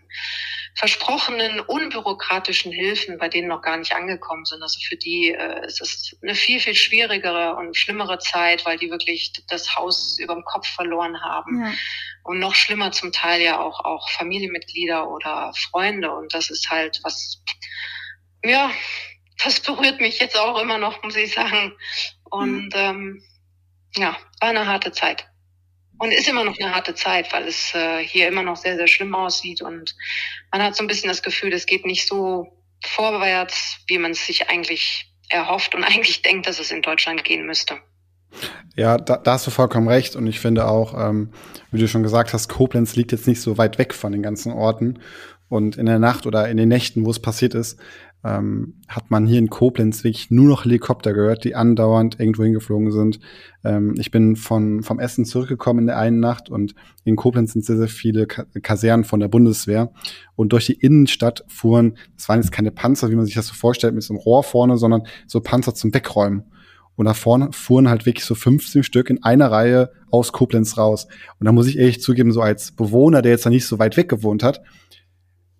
versprochenen unbürokratischen Hilfen, bei denen noch gar nicht angekommen sind. Also für die äh, ist es eine viel, viel schwierigere und schlimmere Zeit, weil die wirklich das Haus über dem Kopf verloren haben. Ja. Und noch schlimmer zum Teil ja auch, auch Familienmitglieder oder Freunde. Und das ist halt was, ja, das berührt mich jetzt auch immer noch, muss ich sagen. Und mhm. ähm, ja, war eine harte Zeit. Und ist immer noch eine harte Zeit, weil es äh, hier immer noch sehr, sehr schlimm aussieht. Und man hat so ein bisschen das Gefühl, es geht nicht so vorwärts, wie man es sich eigentlich erhofft und *laughs* eigentlich denkt, dass es in Deutschland gehen müsste. Ja, da, da hast du vollkommen recht. Und ich finde auch, ähm, wie du schon gesagt hast, Koblenz liegt jetzt nicht so weit weg von den ganzen Orten. Und in der Nacht oder in den Nächten, wo es passiert ist, ähm, hat man hier in Koblenz wirklich nur noch Helikopter gehört, die andauernd irgendwo hingeflogen sind. Ähm, ich bin von, vom Essen zurückgekommen in der einen Nacht und in Koblenz sind sehr, sehr viele Kasernen von der Bundeswehr. Und durch die Innenstadt fuhren, das waren jetzt keine Panzer, wie man sich das so vorstellt, mit so einem Rohr vorne, sondern so Panzer zum Wegräumen. Und da vorne fuhren halt wirklich so 15 Stück in einer Reihe aus Koblenz raus. Und da muss ich ehrlich zugeben, so als Bewohner, der jetzt da nicht so weit weg gewohnt hat,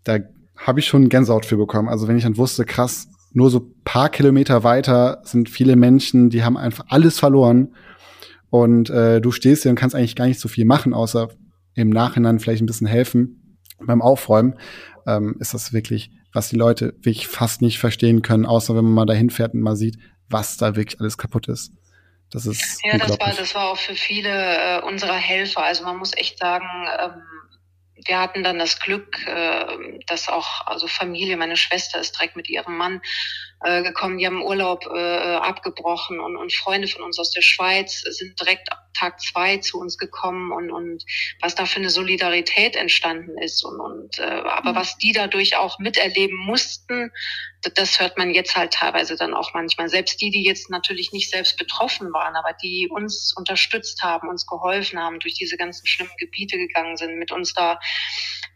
da habe ich schon Gänsehaut für bekommen. Also wenn ich dann wusste, krass, nur so paar Kilometer weiter sind viele Menschen, die haben einfach alles verloren. Und äh, du stehst hier und kannst eigentlich gar nicht so viel machen, außer im Nachhinein vielleicht ein bisschen helfen beim Aufräumen. Ähm, ist das wirklich, was die Leute wirklich fast nicht verstehen können, außer wenn man mal dahin fährt und mal sieht, was da wirklich alles kaputt ist. Das ist ja, das war, das war auch für viele äh, unserer Helfer. Also man muss echt sagen, ähm, wir hatten dann das Glück, äh, dass auch also Familie, meine Schwester ist direkt mit ihrem Mann äh, gekommen, die haben Urlaub äh, abgebrochen und, und Freunde von uns aus der Schweiz sind direkt ab Tag zwei zu uns gekommen und, und was da für eine Solidarität entstanden ist und, und äh, aber mhm. was die dadurch auch miterleben mussten, das hört man jetzt halt teilweise dann auch manchmal. Selbst die, die jetzt natürlich nicht selbst betroffen waren, aber die uns unterstützt haben, uns geholfen haben, durch diese ganzen schlimmen Gebiete gegangen sind, mit uns da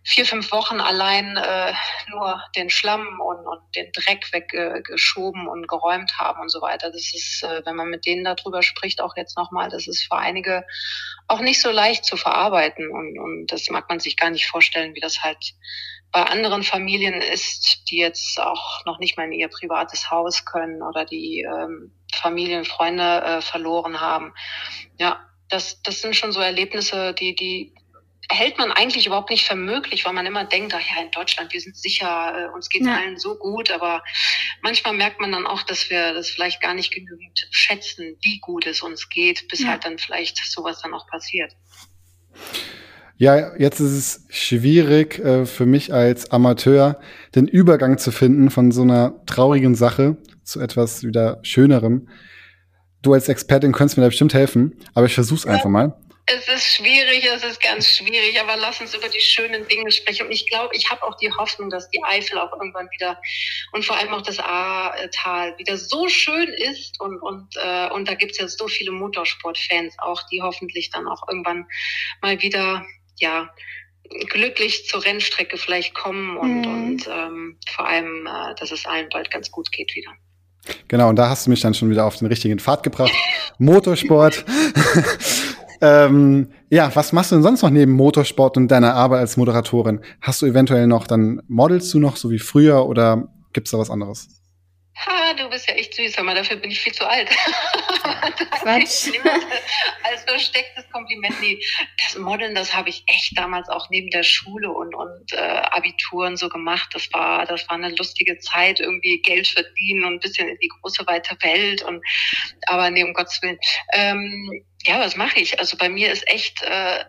vier, fünf Wochen allein äh, nur den Schlamm und, und den Dreck weggeschoben und geräumt haben und so weiter. Das ist, äh, wenn man mit denen darüber spricht, auch jetzt nochmal, das ist für einige auch nicht so leicht zu verarbeiten. Und, und das mag man sich gar nicht vorstellen, wie das halt bei anderen Familien ist, die jetzt auch noch nicht mal in ihr privates Haus können oder die ähm, Familien, Freunde äh, verloren haben. Ja, das, das sind schon so Erlebnisse, die, die hält man eigentlich überhaupt nicht für möglich, weil man immer denkt, ach ja, in Deutschland, wir sind sicher, äh, uns geht ja. allen so gut, aber manchmal merkt man dann auch, dass wir das vielleicht gar nicht genügend schätzen, wie gut es uns geht, bis ja. halt dann vielleicht sowas dann auch passiert. Ja, jetzt ist es schwierig äh, für mich als Amateur, den Übergang zu finden von so einer traurigen Sache zu etwas wieder Schönerem. Du als Expertin könntest mir da bestimmt helfen, aber ich versuch's einfach mal. Es ist schwierig, es ist ganz schwierig, aber lass uns über die schönen Dinge sprechen. Und ich glaube, ich habe auch die Hoffnung, dass die Eifel auch irgendwann wieder und vor allem auch das Ahrtal wieder so schön ist. Und, und, äh, und da gibt es ja so viele Motorsportfans auch, die hoffentlich dann auch irgendwann mal wieder, ja, glücklich zur Rennstrecke vielleicht kommen und, mhm. und ähm, vor allem, äh, dass es allen bald ganz gut geht wieder. Genau, und da hast du mich dann schon wieder auf den richtigen Pfad gebracht. Motorsport. *laughs* ähm, ja, was machst du denn sonst noch neben Motorsport und deiner Arbeit als Moderatorin? Hast du eventuell noch dann Modelst du noch so wie früher oder gibt's da was anderes? Ha, du bist ja echt süß, aber dafür bin ich viel zu alt. *laughs* Quatsch. *laughs* als verstecktes Kompliment. Nee, das Modeln, das habe ich echt damals auch neben der Schule und, und äh, Abituren so gemacht. Das war, das war eine lustige Zeit, irgendwie Geld verdienen und ein bisschen in die große weite Welt. Und aber nee, um Gottes Willen. Ähm, ja, was mache ich? Also bei mir ist echt äh,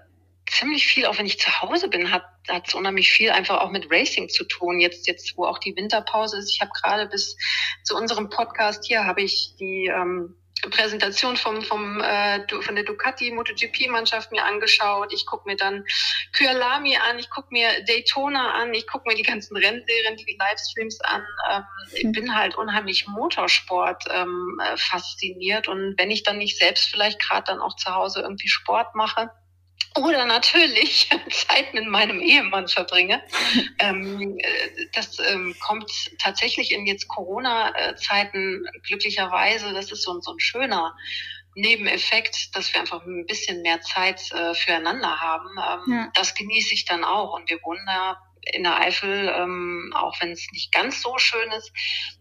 ziemlich viel, auch wenn ich zu Hause bin, hat hat es unheimlich viel einfach auch mit Racing zu tun. Jetzt, jetzt, wo auch die Winterpause ist. Ich habe gerade bis zu unserem Podcast hier habe ich die ähm, Präsentation vom, vom, äh, von der Ducati MotoGP-Mannschaft mir angeschaut. Ich gucke mir dann Kyalami an, ich gucke mir Daytona an, ich gucke mir die ganzen Rennserien, die Livestreams an. Ähm, ich hm. bin halt unheimlich Motorsport ähm, äh, fasziniert. Und wenn ich dann nicht selbst vielleicht gerade dann auch zu Hause irgendwie Sport mache, oder natürlich *laughs* Zeit mit meinem Ehemann verbringe. *laughs* ähm, äh, das ähm, kommt tatsächlich in jetzt Corona-Zeiten glücklicherweise, das ist so, so ein schöner Nebeneffekt, dass wir einfach ein bisschen mehr Zeit äh, füreinander haben. Ähm, ja. Das genieße ich dann auch. Und wir wohnen da in der Eifel, ähm, auch wenn es nicht ganz so schön ist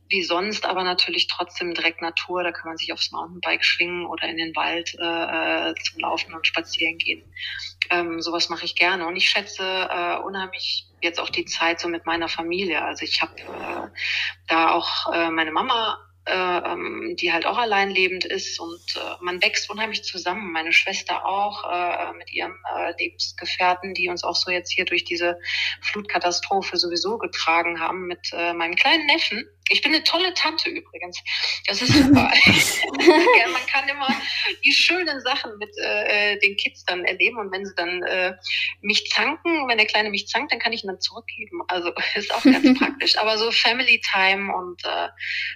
wie sonst, aber natürlich trotzdem direkt Natur. Da kann man sich aufs Mountainbike schwingen oder in den Wald äh, äh zum Laufen und Spazieren gehen. Ähm, sowas mache ich gerne. Und ich schätze äh, unheimlich jetzt auch die Zeit so mit meiner Familie. Also ich habe äh, da auch äh, meine Mama äh, ähm, die halt auch alleinlebend ist und äh, man wächst unheimlich zusammen. Meine Schwester auch äh, mit ihrem äh, Lebensgefährten, die uns auch so jetzt hier durch diese Flutkatastrophe sowieso getragen haben mit äh, meinem kleinen Neffen. Ich bin eine tolle Tante übrigens. Das ist super. *laughs* man kann immer die schönen Sachen mit äh, den Kids dann erleben und wenn sie dann äh, mich zanken, wenn der Kleine mich zankt, dann kann ich ihn dann zurückgeben. Also *laughs* ist auch ganz *laughs* praktisch. Aber so Family Time und äh,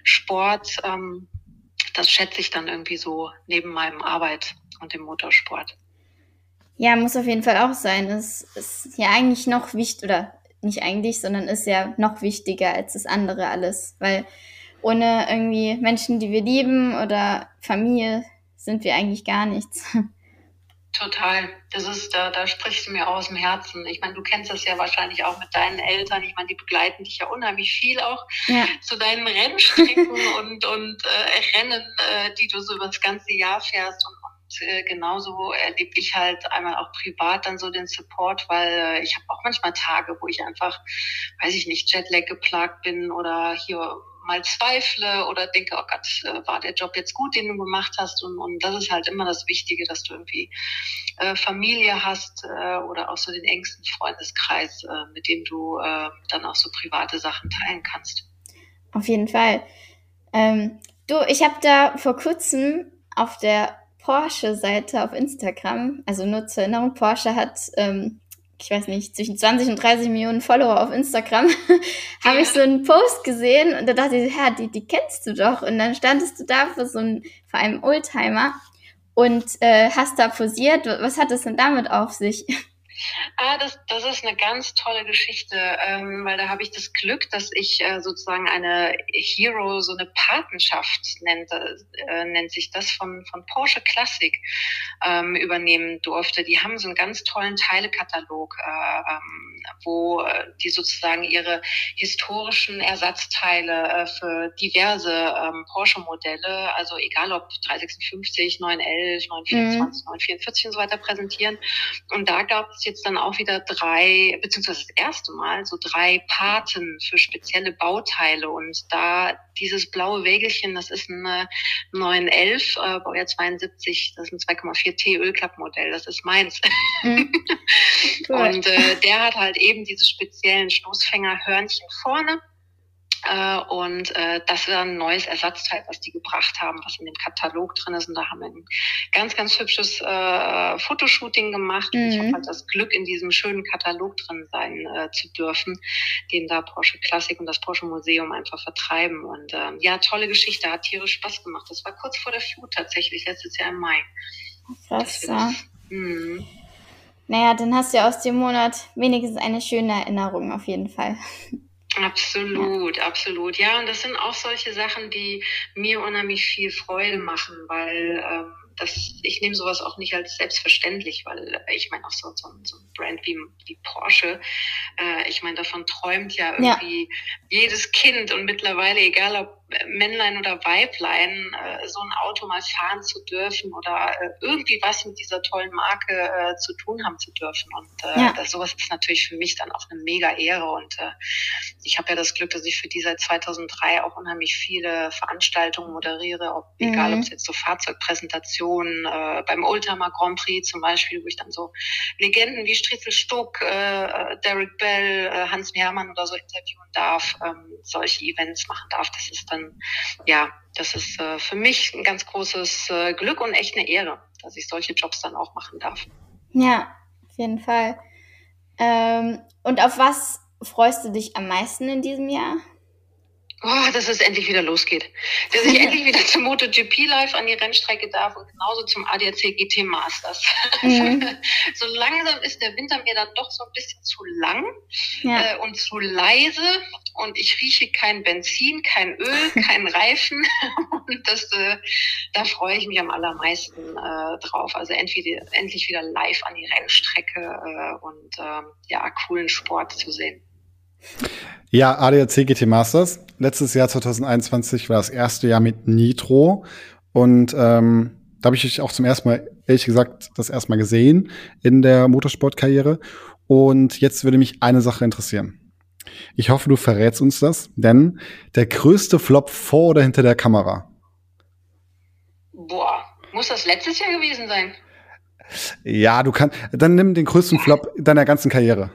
Sport, ähm, das schätze ich dann irgendwie so neben meinem Arbeit und dem Motorsport. Ja, muss auf jeden Fall auch sein. Es ist ja eigentlich noch wichtig, oder nicht eigentlich, sondern ist ja noch wichtiger als das andere alles, weil ohne irgendwie Menschen, die wir lieben oder Familie, sind wir eigentlich gar nichts. *laughs* Total. Das ist, da, da sprichst du mir aus dem Herzen. Ich meine, du kennst das ja wahrscheinlich auch mit deinen Eltern. Ich meine, die begleiten dich ja unheimlich viel auch ja. zu deinen Rennstrecken *laughs* und, und äh, Rennen, äh, die du so über das ganze Jahr fährst. Und, äh, genauso erlebe ich halt einmal auch privat dann so den Support, weil äh, ich habe auch manchmal Tage, wo ich einfach, weiß ich nicht, Jetlag geplagt bin oder hier mal zweifle oder denke, oh Gott, äh, war der Job jetzt gut, den du gemacht hast? Und, und das ist halt immer das Wichtige, dass du irgendwie äh, Familie hast äh, oder auch so den engsten Freundeskreis, äh, mit dem du äh, dann auch so private Sachen teilen kannst. Auf jeden Fall. Ähm, du, ich habe da vor kurzem auf der Porsche-Seite auf Instagram, also nur zur Erinnerung, Porsche hat, ähm, ich weiß nicht, zwischen 20 und 30 Millionen Follower auf Instagram, *laughs* habe ich so einen Post gesehen und da dachte ich, ja, die, die kennst du doch. Und dann standest du da vor so einem, vor einem Oldtimer und äh, hast da posiert. Was hat es denn damit auf sich? Ah, das, das ist eine ganz tolle Geschichte, ähm, weil da habe ich das Glück, dass ich äh, sozusagen eine Hero, so eine Patenschaft nennt, äh, nennt sich das von, von Porsche Classic ähm, übernehmen durfte. Die haben so einen ganz tollen Teilekatalog, äh, ähm, wo äh, die sozusagen ihre historischen Ersatzteile äh, für diverse ähm, Porsche-Modelle, also egal ob 356, 911, 924, mhm. 944 und so weiter präsentieren. Und da gab es jetzt dann auch wieder drei, beziehungsweise das erste Mal, so drei Paten für spezielle Bauteile. Und da dieses blaue Wägelchen, das ist ein 911, äh, Baujahr 72, das ist ein 2,4 T Ölklappmodell, das ist meins. *laughs* Mhm. Cool. Und äh, der hat halt eben diese speziellen Stoßfängerhörnchen vorne und äh, das ist ein neues Ersatzteil, was die gebracht haben, was in dem Katalog drin ist. Und da haben wir ein ganz, ganz hübsches äh, Fotoshooting gemacht. Mhm. Ich habe halt das Glück, in diesem schönen Katalog drin sein äh, zu dürfen, den da Porsche Classic und das Porsche Museum einfach vertreiben. Und äh, ja, tolle Geschichte, hat tierisch Spaß gemacht. Das war kurz vor der Flut tatsächlich, letztes Jahr im Mai. Krass, ja. Mhm. Naja, dann hast du ja aus dem Monat wenigstens eine schöne Erinnerung auf jeden Fall. Absolut, absolut. Ja, und das sind auch solche Sachen, die mir unheimlich viel Freude machen, weil ähm, das, ich nehme sowas auch nicht als selbstverständlich, weil ich meine auch so, so, so ein Brand wie, wie Porsche, äh, ich meine, davon träumt ja irgendwie ja. jedes Kind und mittlerweile, egal ob Männlein oder Weiblein, äh, so ein Auto mal fahren zu dürfen oder äh, irgendwie was mit dieser tollen Marke äh, zu tun haben zu dürfen. Und äh, ja. das, sowas ist natürlich für mich dann auch eine mega Ehre. Und äh, ich habe ja das Glück, dass ich für die seit 2003 auch unheimlich viele Veranstaltungen moderiere, ob, mhm. egal ob es jetzt so Fahrzeugpräsentationen, äh, beim Oldtimer Grand Prix zum Beispiel, wo ich dann so Legenden wie Striezel Stuck, äh, Derek Bell, äh, Hans Hermann oder so interviewen darf, ähm, solche Events machen darf. Das ist dann dann, ja, das ist äh, für mich ein ganz großes äh, Glück und echt eine Ehre, dass ich solche Jobs dann auch machen darf. Ja, auf jeden Fall. Ähm, und auf was freust du dich am meisten in diesem Jahr? Oh, dass es endlich wieder losgeht. Dass ich *laughs* endlich wieder zum MotoGP Live an die Rennstrecke darf und genauso zum ADAC GT Masters. Mhm. *laughs* so langsam ist der Winter mir dann doch so ein bisschen zu lang ja. äh, und zu leise und ich rieche kein Benzin, kein Öl, *laughs* kein Reifen und das, äh, da freue ich mich am allermeisten äh, drauf. Also entweder, endlich wieder live an die Rennstrecke äh, und äh, ja, coolen Sport zu sehen. Ja, ADAC GT Masters. Letztes Jahr 2021 war das erste Jahr mit Nitro. Und ähm, da habe ich dich auch zum ersten Mal, ehrlich gesagt, das erste Mal gesehen in der Motorsportkarriere. Und jetzt würde mich eine Sache interessieren. Ich hoffe, du verrätst uns das, denn der größte Flop vor oder hinter der Kamera? Boah, muss das letztes Jahr gewesen sein? Ja, du kannst, dann nimm den größten Flop deiner ganzen Karriere.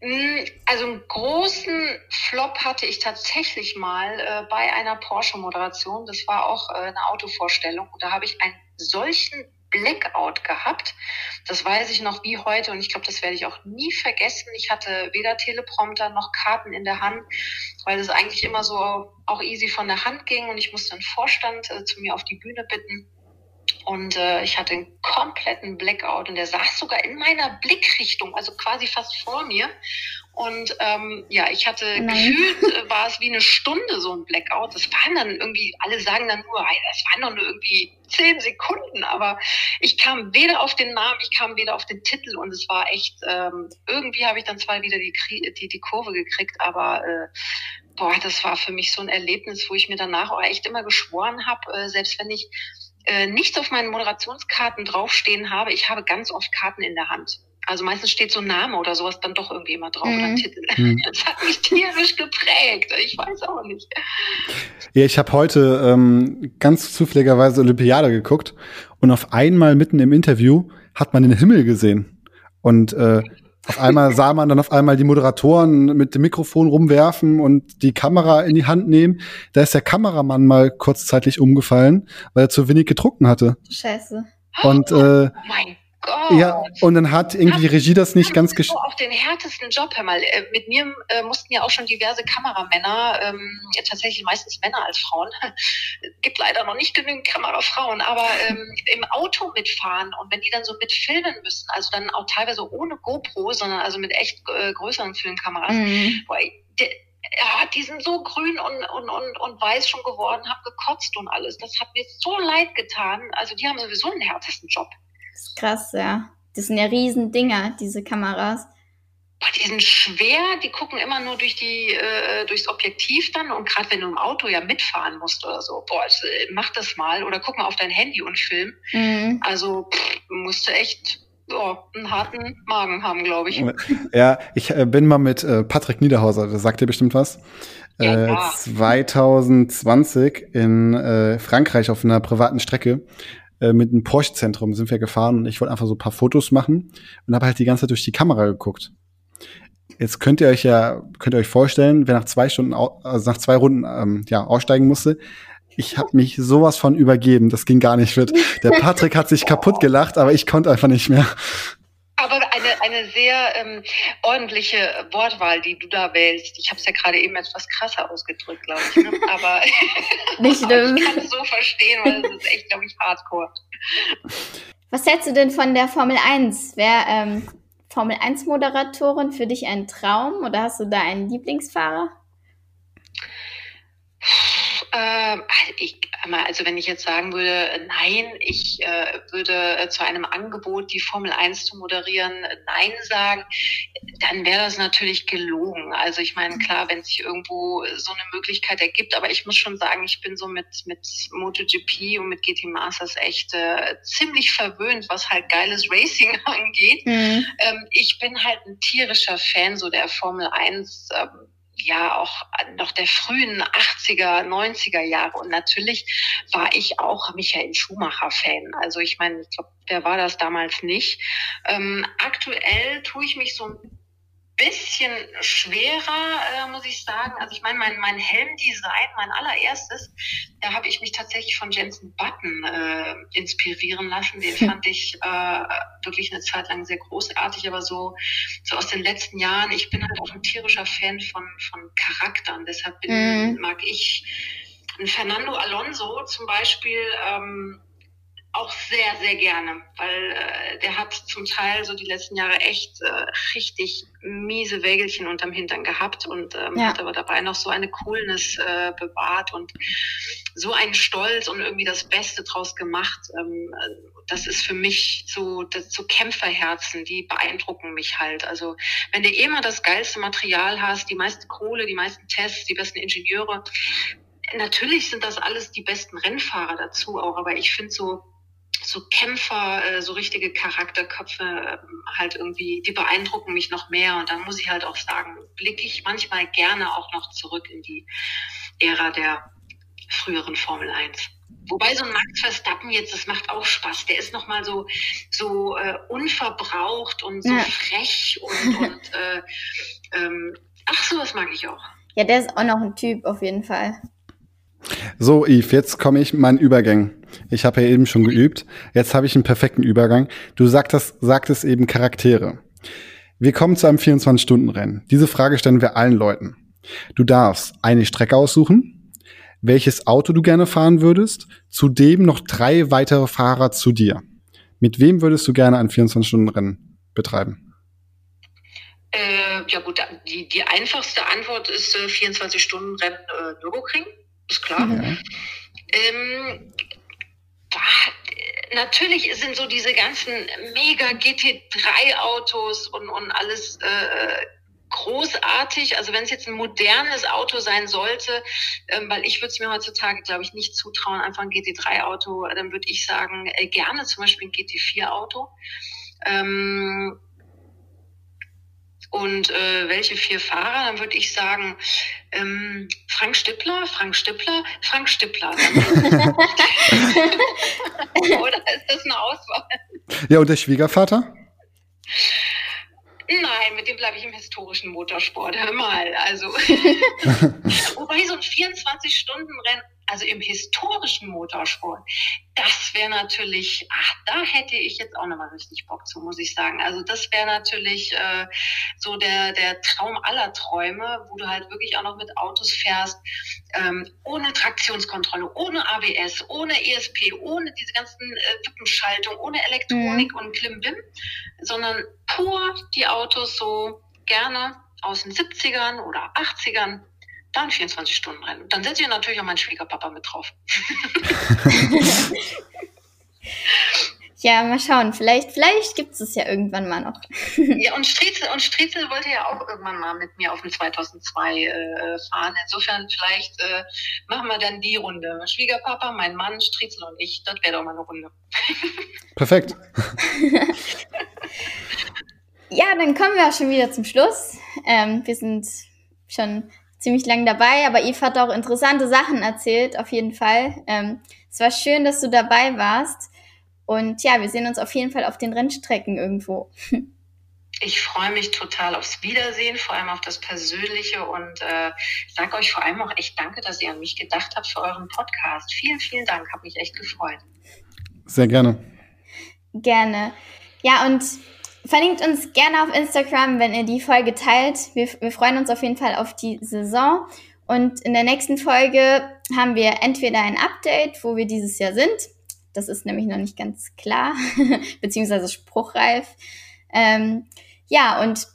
Hm, also einen großen Flop hatte ich tatsächlich mal äh, bei einer Porsche-Moderation. Das war auch äh, eine Autovorstellung. Da habe ich einen solchen Blackout gehabt. Das weiß ich noch wie heute und ich glaube, das werde ich auch nie vergessen. Ich hatte weder Teleprompter noch Karten in der Hand, weil es eigentlich immer so auch easy von der Hand ging und ich musste einen Vorstand äh, zu mir auf die Bühne bitten. Und äh, ich hatte einen kompletten Blackout und der saß sogar in meiner Blickrichtung, also quasi fast vor mir. Und ähm, ja, ich hatte Nein. gefühlt, äh, war es wie eine Stunde so ein Blackout. Das waren dann irgendwie, alle sagen dann nur, das waren doch nur irgendwie zehn Sekunden, aber ich kam weder auf den Namen, ich kam weder auf den Titel und es war echt, ähm, irgendwie habe ich dann zwar wieder die, die, die Kurve gekriegt, aber äh, boah, das war für mich so ein Erlebnis, wo ich mir danach auch echt immer geschworen habe, äh, selbst wenn ich äh, nichts auf meinen Moderationskarten draufstehen habe, ich habe ganz oft Karten in der Hand. Also meistens steht so ein Name oder sowas dann doch irgendwie immer drauf mhm. oder Titel. *laughs* Mhm. Das hat mich tierisch geprägt. Ich weiß auch nicht. Ja, ich habe heute ähm, ganz zufälligerweise Olympiade geguckt und auf einmal mitten im Interview hat man den Himmel gesehen. Und äh, auf einmal sah man dann auf einmal die Moderatoren mit dem Mikrofon rumwerfen und die Kamera in die Hand nehmen. Da ist der Kameramann mal kurzzeitig umgefallen, weil er zu wenig getrunken hatte. Scheiße. Und äh, oh Gott. Ja, und dann hat irgendwie die Regie das nicht ganz geschafft. Auch den härtesten Job, hör mal. Äh, mit mir äh, mussten ja auch schon diverse Kameramänner, ähm, ja, tatsächlich meistens Männer als Frauen, *laughs* gibt leider noch nicht genügend Kamerafrauen, aber ähm, im Auto mitfahren und wenn die dann so mitfilmen müssen, also dann auch teilweise ohne GoPro, sondern also mit echt äh, größeren Filmkameras, mhm. boah, de, ja, die sind so grün und, und, und, und weiß schon geworden, hab gekotzt und alles. Das hat mir so leid getan. Also die haben sowieso einen härtesten Job. Krass, ja. Das sind ja riesen Dinger, diese Kameras. Die sind schwer, die gucken immer nur durch die, äh, durchs Objektiv dann und gerade wenn du im Auto ja mitfahren musst oder so, boah, also, mach das mal oder guck mal auf dein Handy und film. Mhm. Also pff, musst du echt oh, einen harten Magen haben, glaube ich. Ja, ich äh, bin mal mit äh, Patrick Niederhauser, das sagt dir bestimmt was. Ja, ja. 2020 äh, in äh, Frankreich auf einer privaten Strecke äh, mit einem Porsche-Zentrum sind wir gefahren und ich wollte einfach so ein paar Fotos machen und habe halt die ganze Zeit durch die Kamera geguckt. Jetzt könnt ihr euch ja, könnt ihr euch vorstellen, wer nach zwei Stunden, also nach zwei Runden ähm, ja, aussteigen musste, ich habe mich sowas von übergeben, das ging gar nicht fit. Der Patrick hat sich kaputt gelacht, aber ich konnte einfach nicht mehr. Aber eine, eine sehr ähm, ordentliche Wortwahl, die du da wählst. Ich habe es ja gerade eben etwas krasser ausgedrückt, glaube ich. Ne? *laughs* Aber, nicht *laughs* aber ich kann es so verstehen, weil es ist echt, glaube ich, hardcore. Was hältst du denn von der Formel 1? Wäre ähm, Formel 1 Moderatorin für dich ein Traum oder hast du da einen Lieblingsfahrer? Ähm, ich, also wenn ich jetzt sagen würde, nein, ich äh, würde zu einem Angebot, die Formel 1 zu moderieren, nein sagen, dann wäre das natürlich gelogen. Also ich meine, klar, wenn sich irgendwo so eine Möglichkeit ergibt, aber ich muss schon sagen, ich bin so mit, mit MotoGP und mit GT Masters echt äh, ziemlich verwöhnt, was halt geiles Racing *laughs* angeht. Mhm. Ähm, ich bin halt ein tierischer Fan so der Formel 1. Ähm, ja auch noch der frühen 80er, 90er Jahre. Und natürlich war ich auch Michael Schumacher-Fan. Also ich meine, ich glaube, wer war das damals nicht? Ähm, aktuell tue ich mich so ein bisschen schwerer, äh, muss ich sagen. Also ich meine, mein, mein Helmdesign, mein allererstes, da habe ich mich tatsächlich von Jensen Button äh, inspirieren lassen. Den *laughs* fand ich äh, wirklich eine Zeit lang sehr großartig, aber so, so aus den letzten Jahren, ich bin halt auch ein tierischer Fan von, von Charakteren. Deshalb bin, mhm. mag ich Fernando Alonso zum Beispiel ähm, auch sehr, sehr gerne, weil äh, der hat zum Teil so die letzten Jahre echt äh, richtig miese Wägelchen unterm Hintern gehabt und ähm, ja. hat aber dabei noch so eine Coolness äh, bewahrt und so einen Stolz und irgendwie das Beste draus gemacht. Ähm, das ist für mich so, das, so Kämpferherzen, die beeindrucken mich halt. Also wenn du immer das geilste Material hast, die meiste Kohle, die meisten Tests, die besten Ingenieure, natürlich sind das alles die besten Rennfahrer dazu auch, aber ich finde so so Kämpfer, äh, so richtige Charakterköpfe ähm, halt irgendwie, die beeindrucken mich noch mehr. Und dann muss ich halt auch sagen, blicke ich manchmal gerne auch noch zurück in die Ära der früheren Formel 1. Wobei so ein Max Verstappen jetzt, das macht auch Spaß. Der ist nochmal so, so äh, unverbraucht und so ja. frech und, *laughs* und äh, ähm, ach, sowas mag ich auch. Ja, der ist auch noch ein Typ auf jeden Fall. So, Yves, jetzt komme ich meinen Übergang. Ich habe ja eben schon geübt. Jetzt habe ich einen perfekten Übergang. Du sagtest, sagtest eben Charaktere. Wir kommen zu einem 24-Stunden-Rennen. Diese Frage stellen wir allen Leuten. Du darfst eine Strecke aussuchen, welches Auto du gerne fahren würdest, zudem noch drei weitere Fahrer zu dir. Mit wem würdest du gerne ein 24-Stunden-Rennen betreiben? Äh, ja gut, die, die einfachste Antwort ist äh, 24-Stunden-Rennen äh, Nürburgring ist klar. Ja. Ähm, natürlich sind so diese ganzen mega GT3-Autos und, und alles äh, großartig. Also wenn es jetzt ein modernes Auto sein sollte, ähm, weil ich würde es mir heutzutage, glaube ich, nicht zutrauen, einfach ein GT3-Auto, dann würde ich sagen, äh, gerne zum Beispiel ein GT4-Auto. Ähm, und äh, welche vier Fahrer? Dann würde ich sagen, ähm, Frank Stippler, Frank Stippler, Frank Stippler. *laughs* Oder ist das eine Auswahl? Ja, und der Schwiegervater? Nein, mit dem bleibe ich im historischen Motorsport. Hör mal, also. *laughs* Wobei so ein 24-Stunden-Rennen also im historischen Motorsport, das wäre natürlich, ach, da hätte ich jetzt auch nochmal richtig Bock zu, muss ich sagen. Also das wäre natürlich äh, so der, der Traum aller Träume, wo du halt wirklich auch noch mit Autos fährst, ähm, ohne Traktionskontrolle, ohne ABS, ohne ESP, ohne diese ganzen äh, Wippenschaltung, ohne Elektronik mhm. und Klimbim, sondern pur die Autos so gerne aus den 70ern oder 80ern dann 24 Stunden Rennen. Dann setze ich natürlich auch meinen Schwiegerpapa mit drauf. *laughs* ja, mal schauen. Vielleicht, vielleicht gibt es es ja irgendwann mal noch. *laughs* ja, und Striezel, und Striezel wollte ja auch irgendwann mal mit mir auf dem 2002 äh, fahren. Insofern vielleicht äh, machen wir dann die Runde. Schwiegerpapa, mein Mann, Striezel und ich. Das wäre doch mal eine Runde. *laughs* Perfekt. ja, dann kommen wir auch schon wieder zum Schluss. Ähm, wir sind schon ziemlich lang dabei, aber Eve hat auch interessante Sachen erzählt, auf jeden Fall. Ähm, es war schön, dass du dabei warst. Und ja, wir sehen uns auf jeden Fall auf den Rennstrecken irgendwo. *laughs* Ich freue mich total aufs Wiedersehen, vor allem auf das Persönliche und äh, sage euch vor allem auch echt danke, dass ihr an mich gedacht habt für euren Podcast. Vielen, vielen Dank, habe mich echt gefreut. Sehr gerne. Gerne. Ja, und verlinkt uns gerne auf Instagram, wenn ihr die Folge teilt. Wir, wir freuen uns auf jeden Fall auf die Saison. Und in der nächsten Folge haben wir entweder ein Update, wo wir dieses Jahr sind. Das ist nämlich noch nicht ganz klar, *laughs* beziehungsweise spruchreif. Ähm, ja, und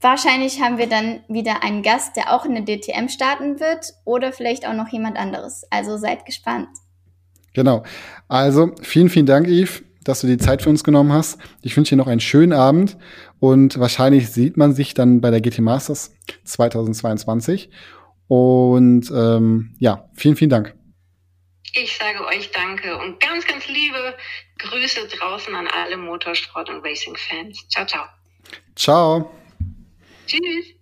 wahrscheinlich haben wir dann wieder einen Gast, der auch in der DTM starten wird oder vielleicht auch noch jemand anderes. Also seid gespannt. Genau. Also vielen, vielen Dank, Yves, dass du die Zeit für uns genommen hast. Ich wünsche dir noch einen schönen Abend und wahrscheinlich sieht man sich dann bei der GT Masters 2022. Und ähm, ja, vielen, vielen Dank. Ich sage euch danke und ganz, ganz liebe Grüße draußen an alle Motorsport- und Racing-Fans. Ciao, ciao. Ciao. Tschüss.